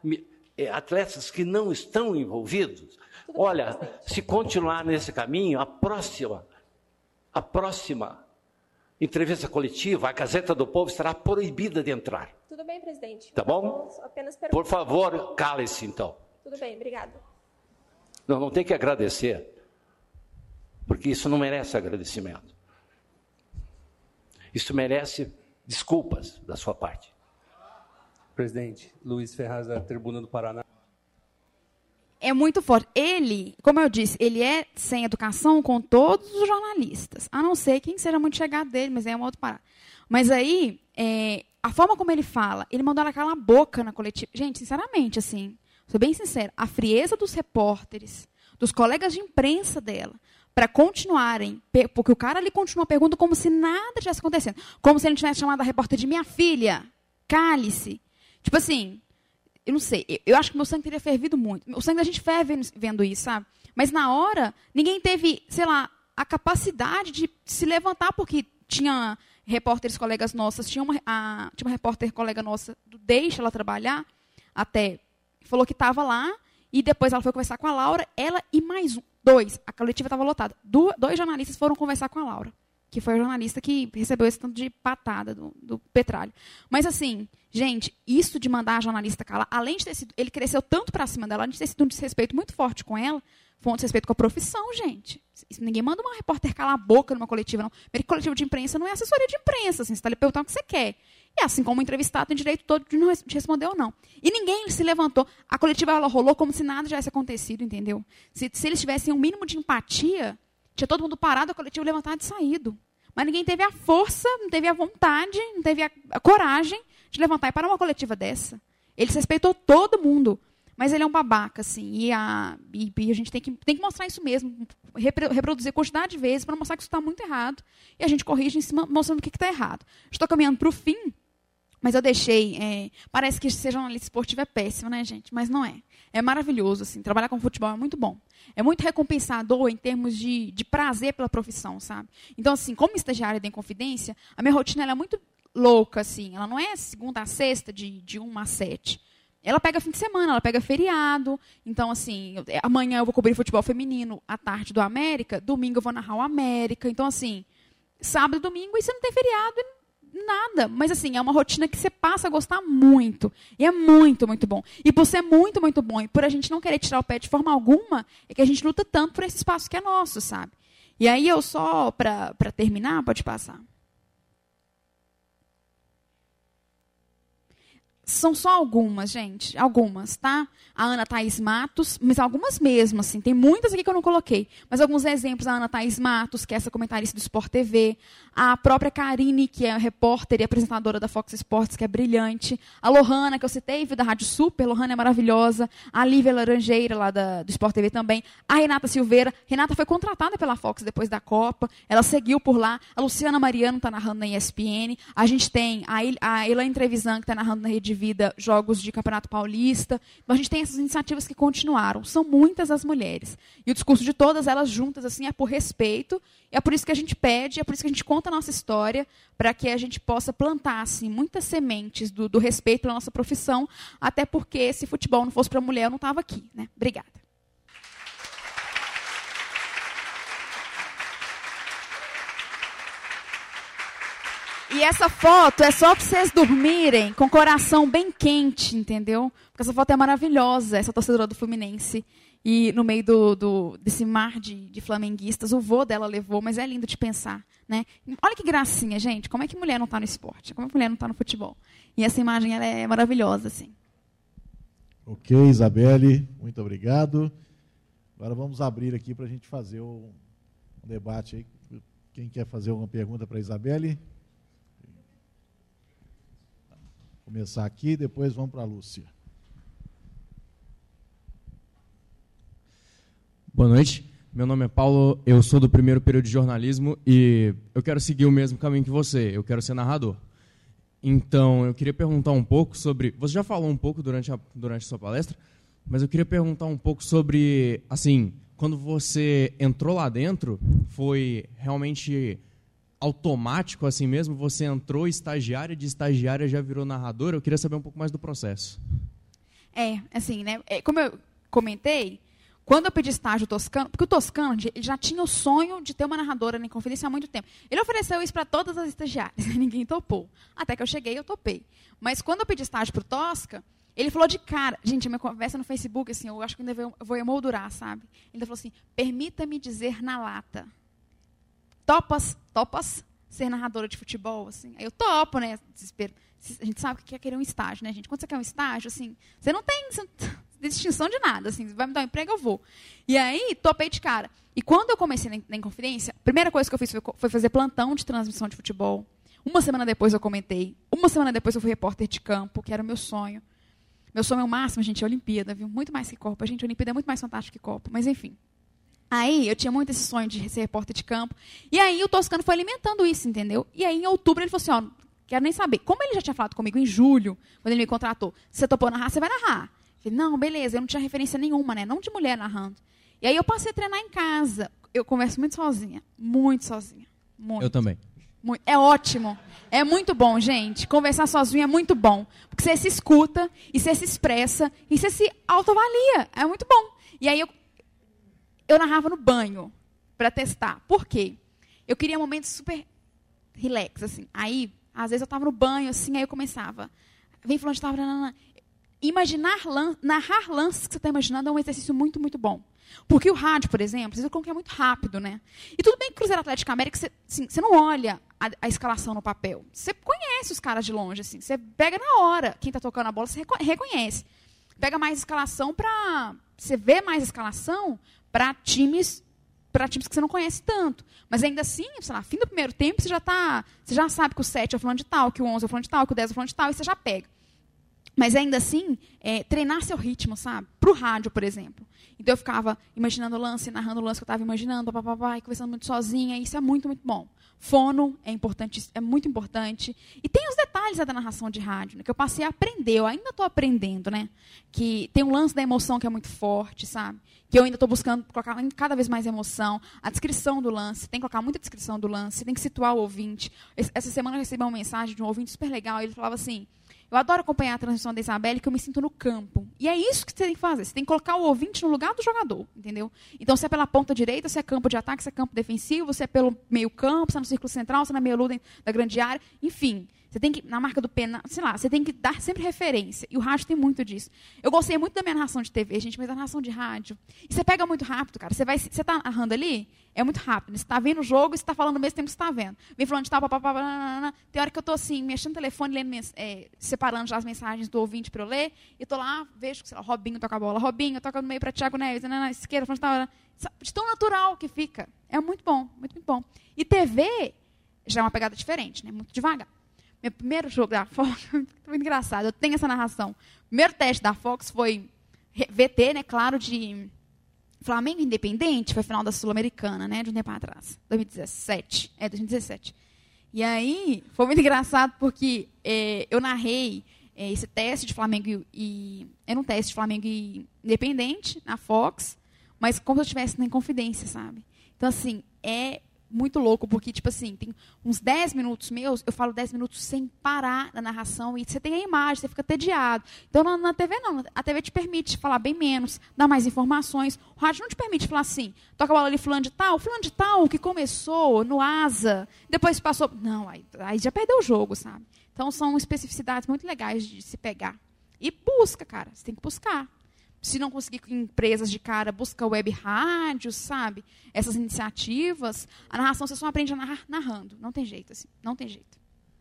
eh, atletas que não estão envolvidos. Olha, se continuar nesse caminho, a próxima, a próxima entrevista coletiva, a Gazeta do Povo estará proibida de entrar. Tudo bem, presidente. Tá bom? Por favor, cale-se então. Tudo bem, obrigado. Não, não tem que agradecer, porque isso não merece agradecimento. Isso merece desculpas da sua parte. Presidente, Luiz Ferraz da Tribuna do Paraná é muito forte. Ele, como eu disse, ele é sem educação com todos os jornalistas, a não ser quem seja muito chegado dele, mas é uma outra parada. Mas aí, é, a forma como ele fala, ele mandou ela calar a boca na coletiva. Gente, sinceramente, assim, sou bem sincera, a frieza dos repórteres, dos colegas de imprensa dela, para continuarem, porque o cara ali continua perguntando como se nada tivesse acontecendo, como se ele tivesse chamado a repórter de minha filha, cale-se. Tipo assim, eu não sei, eu, acho que meu sangue teria fervido muito. O sangue da gente ferve vendo isso, sabe? Mas na hora, ninguém teve, sei lá, a capacidade de se levantar, porque tinha repórteres colegas nossas, tinha uma, a, tinha uma repórter colega nossa do Deixa ela trabalhar, até falou que estava lá, e depois ela foi conversar com a Laura, ela e mais um, dois, a coletiva estava lotada. Do, dois jornalistas foram conversar com a Laura que foi o jornalista que recebeu esse tanto de patada do, do Petralho. Mas, assim, gente, isso de mandar a jornalista calar, além de ter sido. Ele cresceu tanto para cima dela, além de ter sido um desrespeito muito forte com ela, foi um desrespeito com a profissão, gente. Isso, ninguém manda uma repórter calar a boca numa coletiva, não. Primeiro, coletivo de imprensa não é assessoria de imprensa, assim, você está lhe perguntando o que você quer. E assim como o entrevistado tem direito todo de não de responder ou não. E ninguém se levantou. A coletiva ela rolou como se nada tivesse acontecido, entendeu? Se, se eles tivessem um mínimo de empatia, tinha todo mundo parado, a coletiva levantado e saído. Mas ninguém teve a força, não teve a vontade, não teve a, a coragem de levantar e parar uma coletiva dessa. Ele respeitou todo mundo. Mas ele é um babaca, assim. E a, e, e a gente tem que, tem que mostrar isso mesmo. reproduzir quantidade de vezes para mostrar que isso está muito errado. E a gente corrige em cima, mostrando o que está errado. Estou caminhando para o fim. Mas eu deixei. É, parece que ser jornalista esportivo é péssimo, né, gente? Mas não é. É maravilhoso, assim. Trabalhar com futebol é muito bom. É muito recompensador em termos de, de prazer pela profissão, sabe? Então, assim, como estagiária da Inconfidência, a minha rotina é muito louca, assim. Ela não é segunda a sexta, de, de 1 a 7. ela pega fim de semana, ela pega feriado. Então, assim, amanhã eu vou cobrir futebol feminino à tarde do América, domingo eu vou narrar o América. Então, assim, sábado e domingo, e você não tem feriado nada. Mas, assim, é uma rotina que você passa a gostar muito. E é muito, muito bom. E por ser muito, muito bom, e por a gente não querer tirar o pé de forma alguma, é que a gente luta tanto por esse espaço que é nosso, sabe? E aí eu só, para terminar, pode passar. São só algumas, gente. Algumas, tá? A Ana Thaís Matos, mas algumas mesmo, assim. Tem muitas aqui que eu não coloquei. Mas alguns exemplos, a Ana Thaís Matos, que é essa comentarista do Sport TV. A própria Karine, que é repórter e apresentadora da Fox Sports, que é brilhante. A Lohana, que eu citei, da Rádio Super. Lohana é maravilhosa. A Lívia Laranjeira, lá da, do Sport TV também. A Renata Silveira. Renata foi contratada pela Fox depois da Copa. Ela seguiu por lá. A Luciana Mariano está narrando na ESPN. A gente tem a, a Elaine Trevisan, que está narrando na Rede Vida jogos de Campeonato Paulista. Então, a gente tem essas iniciativas que continuaram. São muitas as mulheres. E o discurso de todas elas juntas assim é por respeito. É por isso que a gente pede, é por isso que a gente conta a nossa história, para que a gente possa plantar assim, muitas sementes do, do respeito pela nossa profissão. Até porque se futebol não fosse para mulher, eu não estava aqui. Né? Obrigada. E essa foto é só para vocês dormirem com o coração bem quente, entendeu? Porque essa foto é maravilhosa, essa torcedora do Fluminense. E no meio do, do- desse mar de, de flamenguistas, o vô dela levou, mas é lindo de pensar. Né? Olha que gracinha, gente. Como é que mulher não está no esporte? Como é que mulher não está no futebol? E essa imagem ela é maravilhosa, assim. Ok, Isabelle, muito obrigado. Agora vamos abrir aqui para a gente fazer um debate aí. Quem quer fazer uma pergunta para a Isabelle? Começar aqui, depois vamos para a Lúcia. Boa noite. Meu nome é Paulo, eu sou do primeiro período de jornalismo e eu quero seguir o mesmo caminho que você, eu quero ser narrador. Então, eu queria perguntar um pouco sobre. Você já falou um pouco durante a, durante a sua palestra, mas eu queria perguntar um pouco sobre. Assim, quando você entrou lá dentro, foi realmente automático assim mesmo? Você entrou estagiária, de estagiária já virou narradora? Eu queria saber um pouco mais do processo. É, assim, né? é, como eu comentei, quando eu pedi estágio Toscano, porque o Toscano ele já tinha o sonho de ter uma narradora na Inconfidência há muito tempo. Ele ofereceu isso para todas as estagiárias, (laughs) ninguém topou. Até que eu cheguei, eu topei. Mas quando eu pedi estágio para o Tosca, ele falou de cara, gente, a minha conversa no Facebook, assim, eu acho que ainda vou, vou emoldurar, sabe? Ele falou assim: permita-me dizer na lata. Topas, topas ser narradora de futebol, assim. Aí eu topo, né? Desespero. A gente sabe o que é querer um estágio, né, gente? Quando você quer um estágio, assim, você não tem, tem (laughs) distinção de nada, assim, vai me dar um emprego, eu vou. E aí, topei de cara. E quando eu comecei na, na Inconfidência, a primeira coisa que eu fiz foi, foi fazer plantão de transmissão de futebol. Uma semana depois eu comentei. Uma semana depois eu fui repórter de campo, que era o meu sonho. Meu sonho é o máximo, gente, é a Olimpíada, viu? Muito mais que Copa. Gente, a Olimpíada é muito mais fantástica que Copa, mas enfim. Aí eu tinha muito esse sonho de ser repórter de campo. E aí o Toscano foi alimentando isso, entendeu? E aí em outubro ele falou assim: ó, quero nem saber. Como ele já tinha falado comigo em julho, quando ele me contratou, se você topou narrar, você vai narrar. Eu falei, não, beleza, eu não tinha referência nenhuma, né? Não de mulher narrando. E aí eu passei a treinar em casa. Eu converso muito sozinha. Muito sozinha. Muito. Eu também. Muito. É ótimo. É muito bom, gente. Conversar sozinho é muito bom. Porque você se escuta, e você se expressa, e você se autoavalia. É muito bom. E aí eu, eu narrava no banho para testar. Por quê? Eu queria momentos super relax, assim. Aí, às vezes eu estava no banho, assim, aí eu começava. Vem falando de tal. Imaginar, narrar lances que você está imaginando é um exercício muito, muito bom. Porque o rádio, por exemplo, vocês que é muito rápido, né? E tudo bem que Cruzeiro Atlético América, você, assim, você não olha a, a escalação no papel. Você conhece os caras de longe, assim. Você pega na hora quem está tocando a bola, você reco reconhece. Pega mais escalação para... Você vê mais escalação para times para times que você não conhece tanto. Mas ainda assim, sei lá, fim do primeiro tempo, você já tá, você já sabe que o 7 é o fulano de tal, que o 11 é o fulano de tal, que o 10 é o fulano de tal, e você já pega. Mas ainda assim, é, treinar seu ritmo, sabe? Para o rádio, por exemplo. Então eu ficava imaginando o lance, narrando o lance que eu estava imaginando, papapá, e conversando muito sozinha. E isso é muito, muito bom. Fono é importante, é muito importante. E tem os detalhes da narração de rádio, né, que eu passei a aprender, eu ainda estou aprendendo, né? Que tem um lance da emoção que é muito forte, sabe? Que eu ainda estou buscando colocar cada vez mais emoção. A descrição do lance, tem que colocar muita descrição do lance, tem que situar o ouvinte. Essa semana eu recebi uma mensagem de um ouvinte super legal, ele falava assim: eu adoro acompanhar a transmissão da Isabelle, que eu me sinto no campo. E é isso que você tem que fazer. Você tem que colocar o ouvinte no lugar do jogador, entendeu? Então, se é pela ponta direita, se é campo de ataque, se é campo defensivo, se é pelo meio campo, se é no círculo central, se é na meia lua da grande área, enfim. Você tem que, na marca do pena, sei lá, você tem que dar sempre referência. E o rádio tem muito disso. Eu gostei muito da minha narração de TV, gente, mas a narração de rádio. E você pega muito rápido, cara. Você vai, você está narrando ali, é muito rápido. Você está vendo o jogo e você está falando ao mesmo tempo que você está vendo. Vem falando de tal, papapá, tem hora que eu estou assim, mexendo no telefone, lendo, é, separando já as mensagens do ouvinte para eu ler. E estou lá, vejo que, Robinho toca a bola. Robinho toca no meio para Thiago Neves, na esquerda, falando de tal. De tão natural que fica. É muito bom, muito, muito bom. E TV já é uma pegada diferente, né? Muito devagar. Meu primeiro jogo da Fox, (laughs) muito engraçado, eu tenho essa narração. Primeiro teste da Fox foi VT, né, claro, de Flamengo Independente, foi final da Sul-Americana, né, de um tempo atrás, 2017, é, 2017. E aí, foi muito (laughs) engraçado porque é, eu narrei é, esse teste de Flamengo e, Era um teste de Flamengo e Independente na Fox, mas como se eu estivesse na Inconfidência, sabe? Então, assim, é muito louco, porque, tipo assim, tem uns 10 minutos meus, eu falo 10 minutos sem parar na narração, e você tem a imagem, você fica tediado. Então, na, na, TV, não. A TV te permite falar bem menos, dar mais informações. O rádio não te permite falar assim, toca a bola ali, fulano de tal, fulano de tal, que começou no asa, depois passou... Não, aí, aí já perdeu o jogo, sabe? Então, são especificidades muito legais de se pegar. E busca, cara, você tem que buscar se não conseguir com empresas de cara, busca web rádio, sabe? Essas iniciativas. A narração você só aprende a narrar narrando. Não tem jeito, assim. Não tem jeito.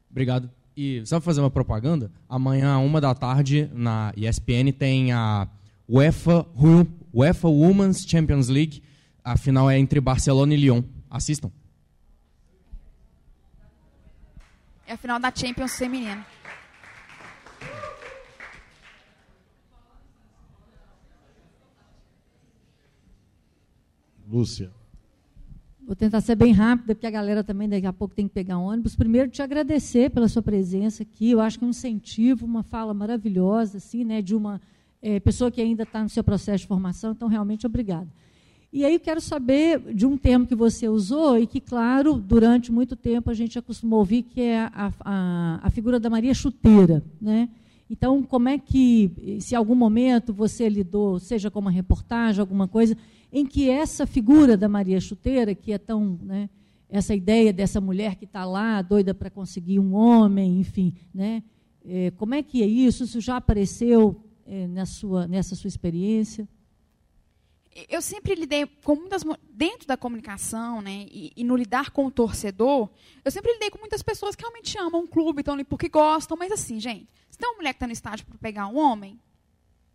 Obrigado. E só fazer uma propaganda? Amanhã, uma da tarde, na ESPN, tem a UEFA, UEFA Women's Champions League. A final é entre Barcelona e Lyon. Assistam. É a final da Champions feminina. Lúcia. Vou tentar ser bem rápida, porque a galera também daqui a pouco tem que pegar ônibus. Primeiro, te agradecer pela sua presença aqui. Eu acho que é um incentivo, uma fala maravilhosa, assim, né, de uma é, pessoa que ainda está no seu processo de formação. Então, realmente, obrigada. E aí, quero saber de um termo que você usou e que, claro, durante muito tempo a gente acostumou ouvir, que é a, a, a figura da Maria Chuteira, né? Então, como é que, se em algum momento você lidou, seja com uma reportagem, alguma coisa, em que essa figura da Maria Chuteira, que é tão. Né, essa ideia dessa mulher que está lá, doida para conseguir um homem, enfim, né, é, como é que é isso? Isso já apareceu é, na sua, nessa sua experiência? eu sempre lidei com muitas dentro da comunicação, né, e, e, no lidar com o torcedor, eu sempre lidei com muitas pessoas que realmente amam um clube, estão ali porque gostam, mas assim, gente, se tem uma mulher que está no estádio para pegar um homem, o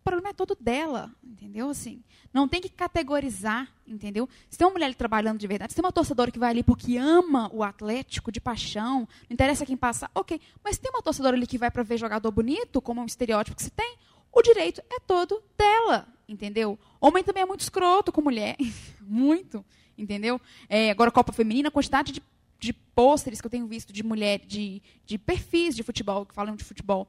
problema é todo dela, entendeu? Assim, não tem que categorizar, entendeu? Se tem uma mulher trabalhando de verdade, se tem uma torcedora que vai ali porque ama o Atlético de paixão, não interessa quem passa, ok. Mas se tem uma torcedora ali que vai para ver jogador bonito, como um estereótipo que se tem, o direito é todo dela, entendeu? Homem também é muito escroto com mulher, (laughs) muito, entendeu? É, agora, Copa Feminina, a quantidade de, de pôsteres que eu tenho visto de mulher, de, de perfis de futebol, que falam de futebol,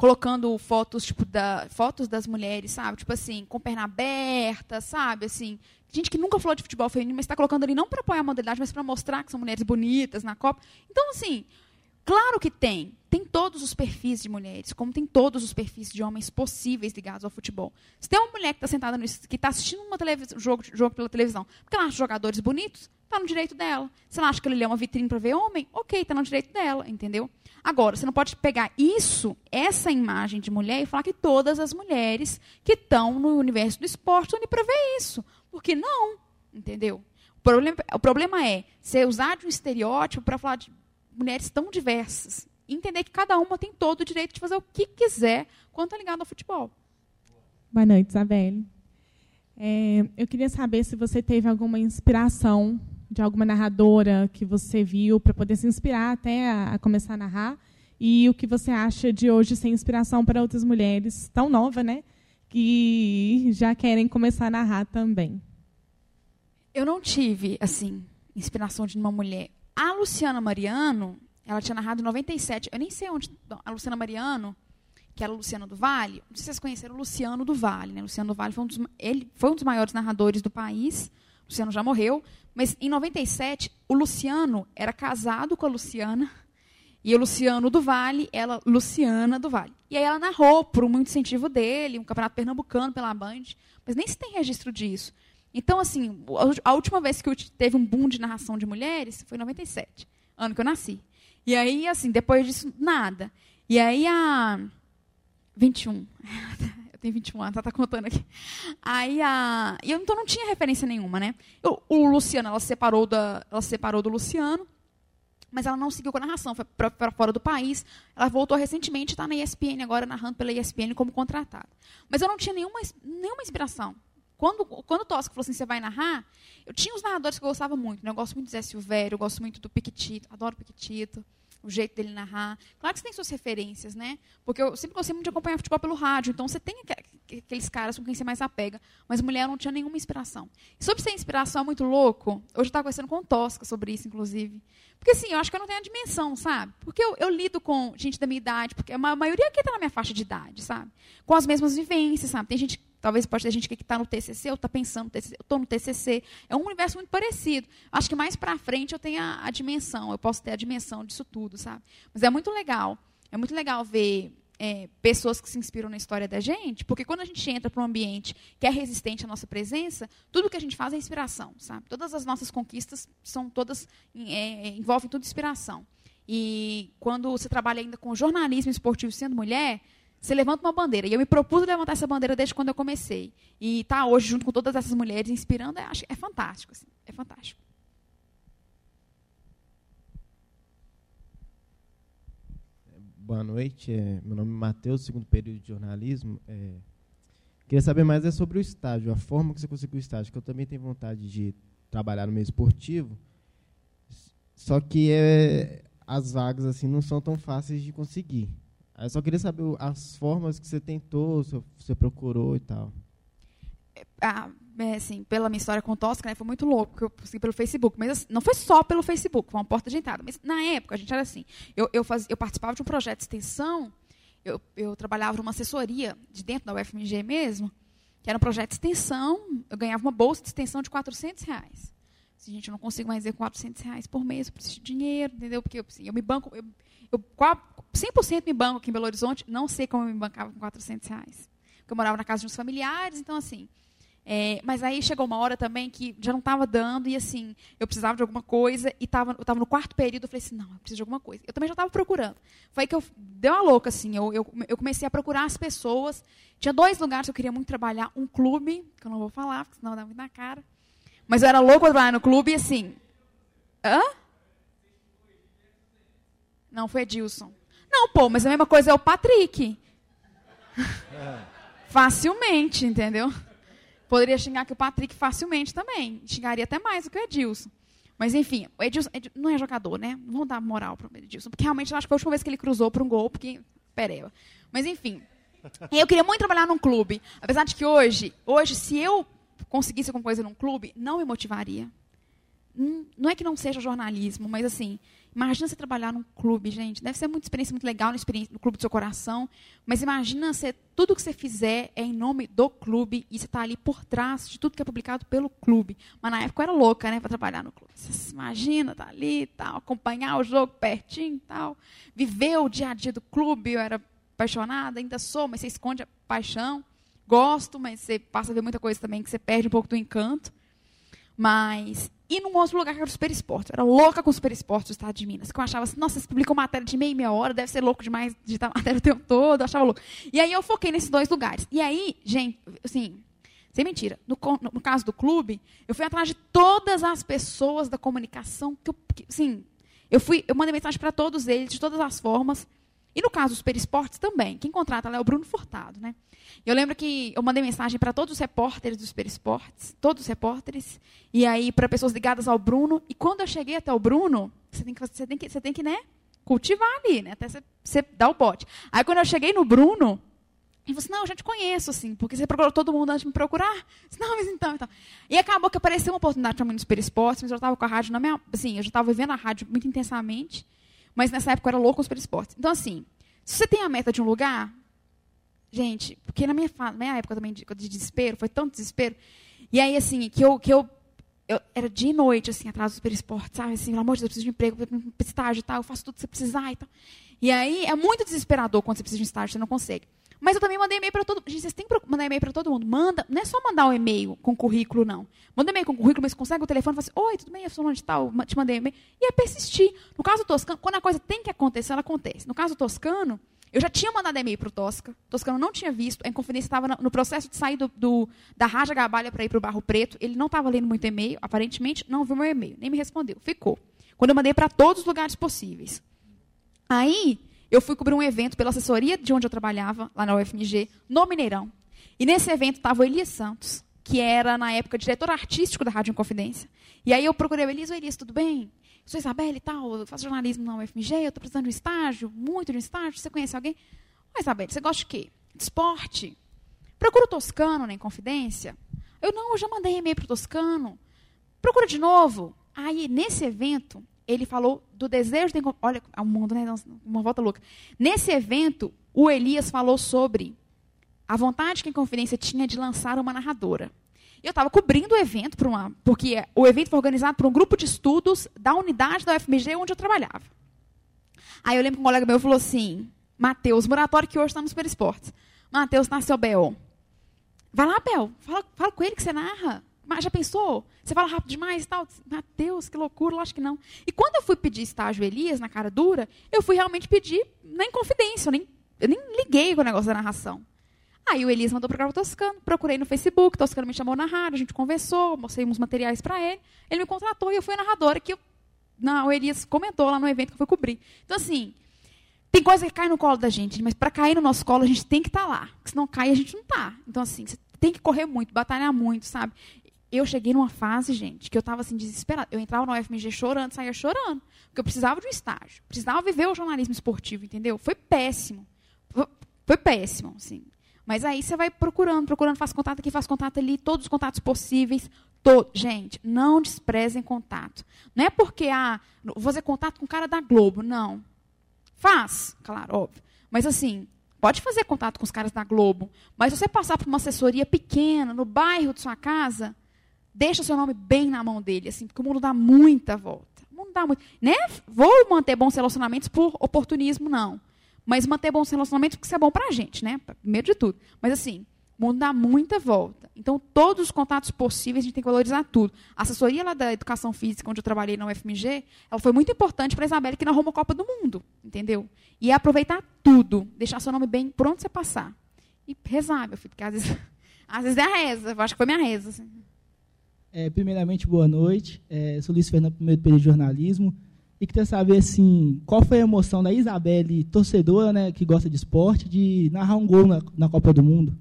colocando fotos, tipo, da, fotos das mulheres, sabe? Tipo assim, com perna aberta, sabe? Assim, gente que nunca falou de futebol feminino, mas está colocando ali não para apoiar a modalidade, mas para mostrar que são mulheres bonitas na Copa. Então, assim, claro que tem. Tem todos os perfis de mulheres, como tem todos os perfis de homens possíveis ligados ao futebol. Se tem uma mulher que está sentada no, que está assistindo um jogo, jogo pela televisão, porque ela acha jogadores bonitos, está no direito dela. Se ela acha que ele é uma vitrine para ver homem, ok, está no direito dela, entendeu? Agora, você não pode pegar isso, essa imagem de mulher, e falar que todas as mulheres que estão no universo do esporte estão para ver isso. Porque não, entendeu? O problema, o problema é você usar de um estereótipo para falar de mulheres tão diversas. Entender que cada uma tem todo o direito de fazer o que quiser quanto é ligado ao futebol. Boa noite, Isabelle. É, eu queria saber se você teve alguma inspiração de alguma narradora que você viu para poder se inspirar até a, a, começar a narrar e o que você acha de hoje ser inspiração para outras mulheres tão nova, né, que já querem começar a narrar também. Eu não tive assim inspiração de uma mulher. A Luciana Mariano, ela tinha narrado em 97. Eu nem sei onde. A Luciana Mariano, que era a Luciana do Vale, não sei se vocês conheceram o Luciano do Vale. Né? Luciano do Vale foi um dos, ele foi um dos maiores narradores do país. Luciano já morreu. Mas em 97, o Luciano era casado com a Luciana. E o Luciano do Vale, ela, Luciana do Vale. E aí ela narrou, por muito incentivo dele, um campeonato pernambucano pela Band. Mas nem se tem registro disso. Então, assim, a última vez que teve um boom de narração de mulheres foi em 97, ano que eu nasci. E aí, assim, depois disso, nada. E aí, a. (laughs) 21. Tenho 21 anos, ela tá contando aqui. Aí, a. Eu então não tinha referência nenhuma, né? Eu, o Luciano, ela se separou, da, ela se separou do Luciano, mas ela não seguiu com a narração, foi para fora do país. Ela voltou recentemente, está na ESPN agora, narrando pela ESPN como contratada. Mas eu não tinha nenhuma, nenhuma inspiração. Quando, quando o Tosca falou assim, você vai narrar, eu tinha os narradores que eu gostava muito. Né? Eu gosto muito do Zé Silvério, eu gosto muito do Piquetito, adoro o Piquetito, o jeito dele narrar. Claro que você tem suas referências, né? Porque eu sempre gostei muito de acompanhar futebol pelo rádio, então você tem aqueles caras com quem você mais apega. Mas mulher não tinha nenhuma inspiração. E sobre ser inspiração é muito louco, hoje eu estava conversando com Tosca sobre isso, inclusive. Porque assim, eu acho que eu não tenho a dimensão, sabe? Porque eu, eu lido com gente da minha idade, porque a maioria aqui está na minha faixa de idade, sabe? Com as mesmas vivências, sabe? Tem gente Talvez pode ter gente que está no TCC, ou está pensando no TCC, eu estou no TCC. É um universo muito parecido. Acho que mais para frente eu tenho a, a, dimensão, eu posso ter a dimensão disso tudo, sabe? Mas é muito legal. É muito legal ver é, pessoas que se inspiram na história da gente, porque quando a gente entra para um ambiente que é resistente à nossa presença, tudo que a gente faz é inspiração, sabe? Todas as nossas conquistas são todas é, envolvem tudo inspiração. E quando você trabalha ainda com jornalismo esportivo sendo mulher, você levanta uma bandeira. E eu me propus levantar essa bandeira desde quando eu comecei. E estar tá hoje junto com todas essas mulheres inspirando, é, é fantástico. Assim, é fantástico. Boa noite. É, meu nome é Matheus, segundo período de jornalismo. É, queria saber mais é sobre o estágio, a forma que você conseguiu o estágio, que eu também tenho vontade de trabalhar no meio esportivo. Só que é, as vagas assim não são tão fáceis de conseguir. Eu só queria saber as formas que você tentou, se você procurou e tal. É, ah, é, assim, pela minha história com Tosca, né, foi muito louco, que eu consegui pelo Facebook. Mas assim, não foi só pelo Facebook, foi uma porta de entrada. Mas na época, a gente era assim, eu, eu, faz, eu participava de um projeto de extensão, eu, eu trabalhava numa assessoria de dentro da UFMG mesmo, que era um projeto de extensão, eu ganhava uma bolsa de extensão de 400 reais. Assim, gente, eu não consigo mais dizer 400 reais por mês, eu preciso de dinheiro, entendeu? Porque assim, eu me banco, eu, eu 100% me banco aqui em Belo Horizonte, não sei como eu me bancava com 400 reais. Porque eu morava na casa de uns familiares, então assim. É, mas aí chegou uma hora também que já não estava dando e assim, eu precisava de alguma coisa e tava, eu estava no quarto período, eu falei assim, não, eu preciso de alguma coisa. Eu também já estava procurando. Foi aí que eu dei uma louca, assim, eu, eu, eu, comecei a procurar as pessoas. Tinha dois lugares que eu queria muito trabalhar, um clube, que eu não vou falar, porque senão dá muito na cara. Mas eu era louco para trabalhar no clube e assim. Hã? Não, foi Edilson. Não, pô, mas a mesma coisa é o Patrick. É. (laughs) Facilmente, entendeu? Poderia xingar que o Patrick facilmente também. Xingaria até mais do que o Edilson. Mas, enfim, o Edilson, Edilson não é jogador, né? Não vamos dar moral para o Edilson. Porque realmente eu acho que foi a última vez que ele cruzou para um gol, porque. Pereba. Mas, enfim. Eu queria muito trabalhar num clube. Apesar de que hoje, hoje, se eu conseguisse alguma coisa num clube, não me motivaria. Hum, não é que não seja jornalismo, mas assim, imagina você trabalhar num clube, gente. Deve ser uma experiência muito legal no, clube do seu coração. Mas imagina você, tudo que você fizer é em nome do clube e você está ali por trás de tudo que é publicado pelo clube. Mas na época eu era louca, né, para trabalhar no clube. Você imagina, tá ali tal, acompanhar o jogo pertinho tal. Viver o dia a dia do clube, eu era apaixonada, ainda sou, mas você esconde a paixão. Gosto, mas você passa a ver muita coisa também que você perde um pouco do encanto. Mas. E num outro lugar que era o Super Esporte. Eu era louca com o Super Esporte do Estado de Minas. Que eu achava assim, nossa, você publicou matéria de meia meia hora, deve ser louco demais digitar matéria (laughs) o tempo todo. Eu achava louco. E aí eu foquei nesses dois lugares. E aí, gente, assim, sem mentira, no, no caso do clube, eu fui atrás de todas as pessoas da comunicação que eu. Que, assim, eu fui, eu mandei mensagem para todos eles, de todas as formas. E no caso dos Super Esportes também. Quem contrata lá é o Bruno Furtado, né? Eu lembro que eu mandei mensagem para todos os repórteres dos Super Esportes, todos os repórteres, e aí para pessoas ligadas ao Bruno. E quando eu cheguei até o Bruno, você tem que, você tem que, você tem que né, cultivar ali, né, até você, você dar o bote. Aí quando eu cheguei no Bruno, ele falou assim, não, eu já te conheço, assim, porque você procurou todo mundo antes de me procurar. Disse, não, mas então, então. E acabou que apareceu uma oportunidade para mim no Super Esportes, mas eu estava com a rádio na minha... Assim, eu já estava vivendo a rádio muito intensamente. Mas nessa época eu era louco com esportes. Então, assim, se você tem a meta de um lugar, gente, porque na minha, minha época também de, de desespero, foi tanto desespero, e aí, assim, que eu, que eu, eu era dia e noite, assim, atrás do super esporte, sabe? Assim, pelo amor de Deus, eu preciso de emprego, estágio e tal, eu faço tudo que você precisar e tal. E aí, é muito desesperador quando você precisa de um estágio, você não consegue. Mas eu também mandei e-mail para todo mundo. Gente, vocês têm que mandar e-mail para todo mundo. Manda, não é só mandar um e-mail com currículo, não. Manda e-mail com currículo, mas consegue o telefone e fala assim, oi, tudo bem, eu sou de tal, te mandei e-mail. E é persistir. No caso do Toscano, quando a coisa tem que acontecer, ela acontece. No caso do Toscano, eu já tinha mandado e-mail para o Tosca. O Toscano não tinha visto. A Inconfidência estava no processo de sair do, do da Raja Gabalha para ir para o Barro Preto. Ele não estava lendo muito e-mail, aparentemente não viu meu e-mail, nem me respondeu. Ficou. Quando eu mandei para todos os lugares possíveis. Aí, eu fui cobrir um evento pela assessoria de onde eu trabalhava, lá na UFMG, no Mineirão. E nesse evento estava o Elias Santos, que era, na época, diretor artístico da Rádio Inconfidência. E aí eu procurei o Elias, o Elias, tudo bem? Sou Isabela e tal, eu faço jornalismo na UFMG, eu estou precisando de um estágio, muito de um estágio, você conhece alguém? Ô, Isabela, você gosta de quê? De esporte? Procura o Toscano na Inconfidência? Eu, não, eu já mandei e-mail para o Toscano. Procura de novo. Aí, nesse evento, ele falou do desejo de olha o mundo né uma volta louca. Nesse evento o Elias falou sobre a vontade que a Confidência tinha de lançar uma narradora. Eu estava cobrindo o evento para uma porque o evento foi organizado por um grupo de estudos da unidade da UFMG onde eu trabalhava. Aí eu lembro que um colega meu falou assim Matheus Muratório que hoje está no Super Esportes. Matheus nasceu Bel vai lá Bel fala, fala com ele que você narra mas já pensou? Você fala rápido demais e tal? Meu Deus, que loucura, acho que não. E quando eu fui pedir estágio Elias, na cara dura, eu fui realmente pedir na confidência, eu nem, eu nem liguei com o negócio da narração. Aí o Elias mandou para o Toscano, procurei no Facebook, Toscano me chamou na rádio, a gente conversou, mostrei uns materiais para ele, ele me contratou e eu fui a narradora que eu, não, o Elias comentou lá no evento que eu fui cobrir. Então, assim, tem coisa que cai no colo da gente, mas para cair no nosso colo a gente tem que estar tá lá. Se não cai, a gente não está. Então, assim, você tem que correr muito, batalhar muito, sabe? Eu cheguei numa fase, gente, que eu estava assim desesperada. Eu entrava no UFMG chorando, saía chorando, porque eu precisava de um estágio, precisava viver o jornalismo esportivo, entendeu? Foi péssimo, foi, péssimo, assim. Mas aí você vai procurando, procurando, faz contato aqui, faz contato ali, todos os contatos possíveis. Todo. Gente, não desprezem contato. Não é porque ah, vou fazer contato com o cara da Globo, não. Faz, claro, óbvio. Mas assim, pode fazer contato com os caras da Globo. Mas se você passar por uma assessoria pequena, no bairro de sua casa, deixa seu nome bem na mão dele, assim, porque o mundo dá muita volta. O mundo dá muito. Né? Vou manter bons relacionamentos por oportunismo, não. Mas manter bons relacionamentos porque isso é bom pra gente, né? Primeiro de tudo. Mas assim, o mundo dá muita volta. Então, todos os contatos possíveis, a gente tem que valorizar tudo. A assessoria lá da educação física, onde eu trabalhei na UFMG, ela foi muito importante para a Isabela que narrou uma Copa do Mundo, entendeu? E é aproveitar tudo, deixar seu nome bem por onde você passar. E rezar, meu filho, porque às vezes, (laughs) às vezes é a reza. Eu acho que foi minha reza. Assim. É, primeiramente, boa noite. É, sou Luiz Fernando, primeiro período de jornalismo. E queria saber assim, qual foi a emoção da Isabelle, torcedora né, que gosta de esporte, de narrar um gol na, na Copa do Mundo?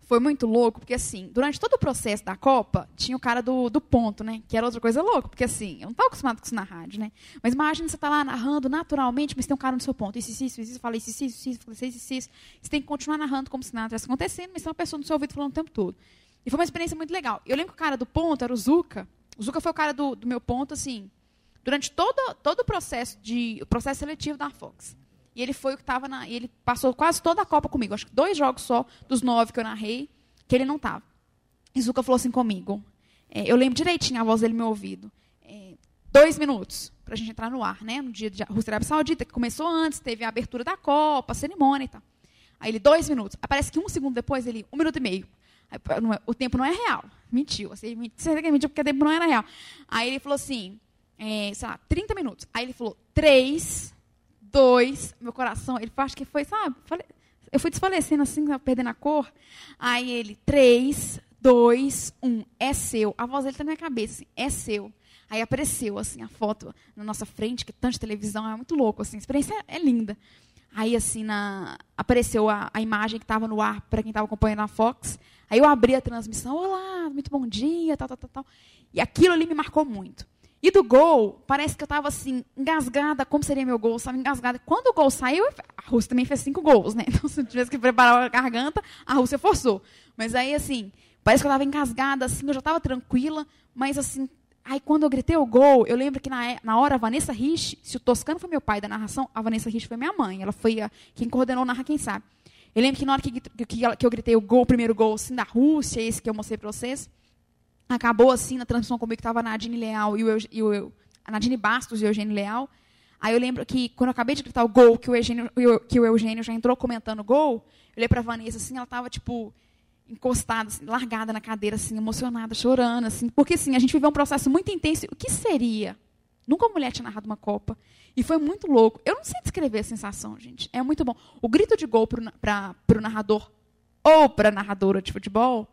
Foi muito louco, porque assim, durante todo o processo da Copa, tinha o cara do, do ponto, né? Que era outra coisa louca, porque assim, eu não estava acostumado com isso na rádio, né? Mas imagina você tá lá narrando naturalmente, mas tem um cara no seu ponto. Isso, isso, isso, isso, fala isso, isso, isso, isso, isso, isso, isso. Você tem que continuar narrando como se nada estivesse acontecendo, mas tem uma pessoa no seu ouvido falando o tempo todo. E foi uma experiência muito legal. Eu lembro que o cara do ponto era o Zuka. O Zuka foi o cara do, do meu ponto, assim, durante todo, todo o processo de o processo seletivo da Fox. E ele foi o que estava na. Ele passou quase toda a Copa comigo. Acho que dois jogos só dos nove que eu narrei, que ele não estava. E Zuka falou assim comigo. É, eu lembro direitinho a voz dele no meu ouvido. É, dois minutos para a gente entrar no ar, né? No dia de Rússia Arábia Saudita, que começou antes, teve a abertura da Copa, a cerimônia e tal. Aí ele, dois minutos. Aparece que um segundo depois, ele, um minuto e meio. É, o tempo não é real. Mentiu. Assim, você que mentiu porque o tempo não era real. Aí ele falou assim, é, sei lá, 30 minutos. Aí ele falou, 3, 2, meu coração, ele acho que foi, sabe? Eu fui desfalecendo assim, perdendo a cor. Aí ele, 3, 2, 1, é seu. A voz dele está na minha cabeça, assim, é seu. Aí apareceu assim a foto na nossa frente, que tanto televisão é muito louco, assim, a experiência é, é linda. Aí assim na apareceu a, a imagem que estava no ar para quem estava acompanhando a Fox. Aí eu abri a transmissão, olá, muito bom dia, tal, tal, tal, tal. E aquilo ali me marcou muito. E do gol, parece que eu estava assim, engasgada, como seria meu gol, estava engasgada. Quando o gol saiu, a Rússia também fez cinco gols, né? (laughs) Então, se eu tivesse que preparar a garganta, a Rússia forçou. Mas aí, assim, parece que eu estava engasgada, assim, eu já estava tranquila, mas assim, Aí quando eu gritei o gol, eu lembro que na, é, na hora a Vanessa Rich, se o Toscano foi meu pai da narração, a Vanessa Rich foi minha mãe. Ela foi a, quem coordenou Narra Quem Sabe. Eu lembro que na hora que, que, que eu gritei o gol, o primeiro gol assim, da Rússia, esse que eu mostrei para vocês, acabou assim na transmissão comigo que estava a Nadine Leal e o, e o a Nadine Bastos e o Eugênio Leal. Aí eu lembro que quando eu acabei de gritar o gol, que o Eugênio, que o Eugênio já entrou comentando o gol, eu olhei para a Vanessa assim, ela estava tipo encostada, assim, largada na cadeira, assim, emocionada, chorando, assim, porque assim, a gente viveu um processo muito intenso. O que seria? Nunca uma mulher tinha narrado uma Copa. E foi muito louco. Eu não sei descrever a sensação, gente. É muito bom. O grito de gol para o narrador ou para a narradora de futebol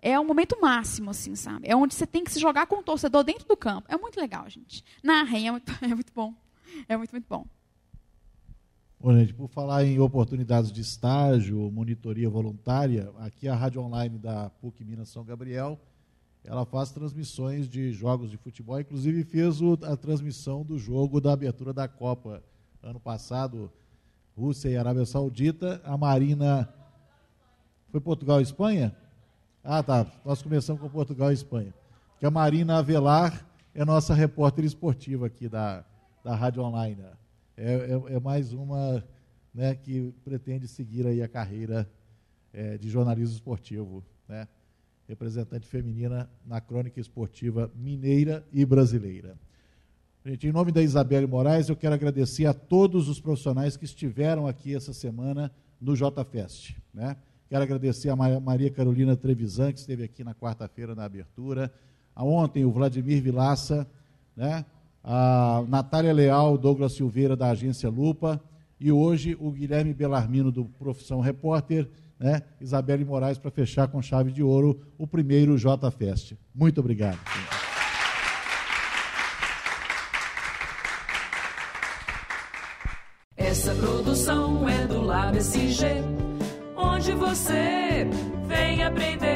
é o momento máximo, assim, sabe? É onde você tem que se jogar com o torcedor dentro do campo. É muito legal, gente. Narrem, é muito, (laughs) é muito bom. É muito, muito bom. Bom, gente, por falar em oportunidades de estágio, monitoria voluntária, aqui a Rádio Online da PUC Minas São Gabriel, ela faz transmissões de jogos de futebol, inclusive fez o, a transmissão do jogo da abertura da Copa ano passado, Rússia e Arábia Saudita. A Marina. Foi Portugal e Espanha? Ah, tá. Nós começamos com Portugal e Espanha. Que a Marina Avelar é nossa repórter esportiva aqui da, da Rádio Online. É, é, é, mais uma né, que pretende seguir aí a carreira é, de jornalismo esportivo, né? Representante feminina na crônica esportiva mineira e brasileira. Gente, em nome da Isabelle Moraes, eu quero agradecer a todos os profissionais que estiveram aqui essa semana no JFest. Né? Quero agradecer a Maria Carolina Trevisan, que esteve aqui na quarta-feira na abertura. A ontem, o Vladimir Vilaça, né? a Natália Leal, Douglas Silveira, da agência Lupa, e hoje o Guilherme Belarmino, do Profissão Repórter, né? Isabelle Moraes, para fechar com chave de ouro o primeiro J Fest. Muito obrigado. Essa produção é do Lab SG, onde você vem aprender.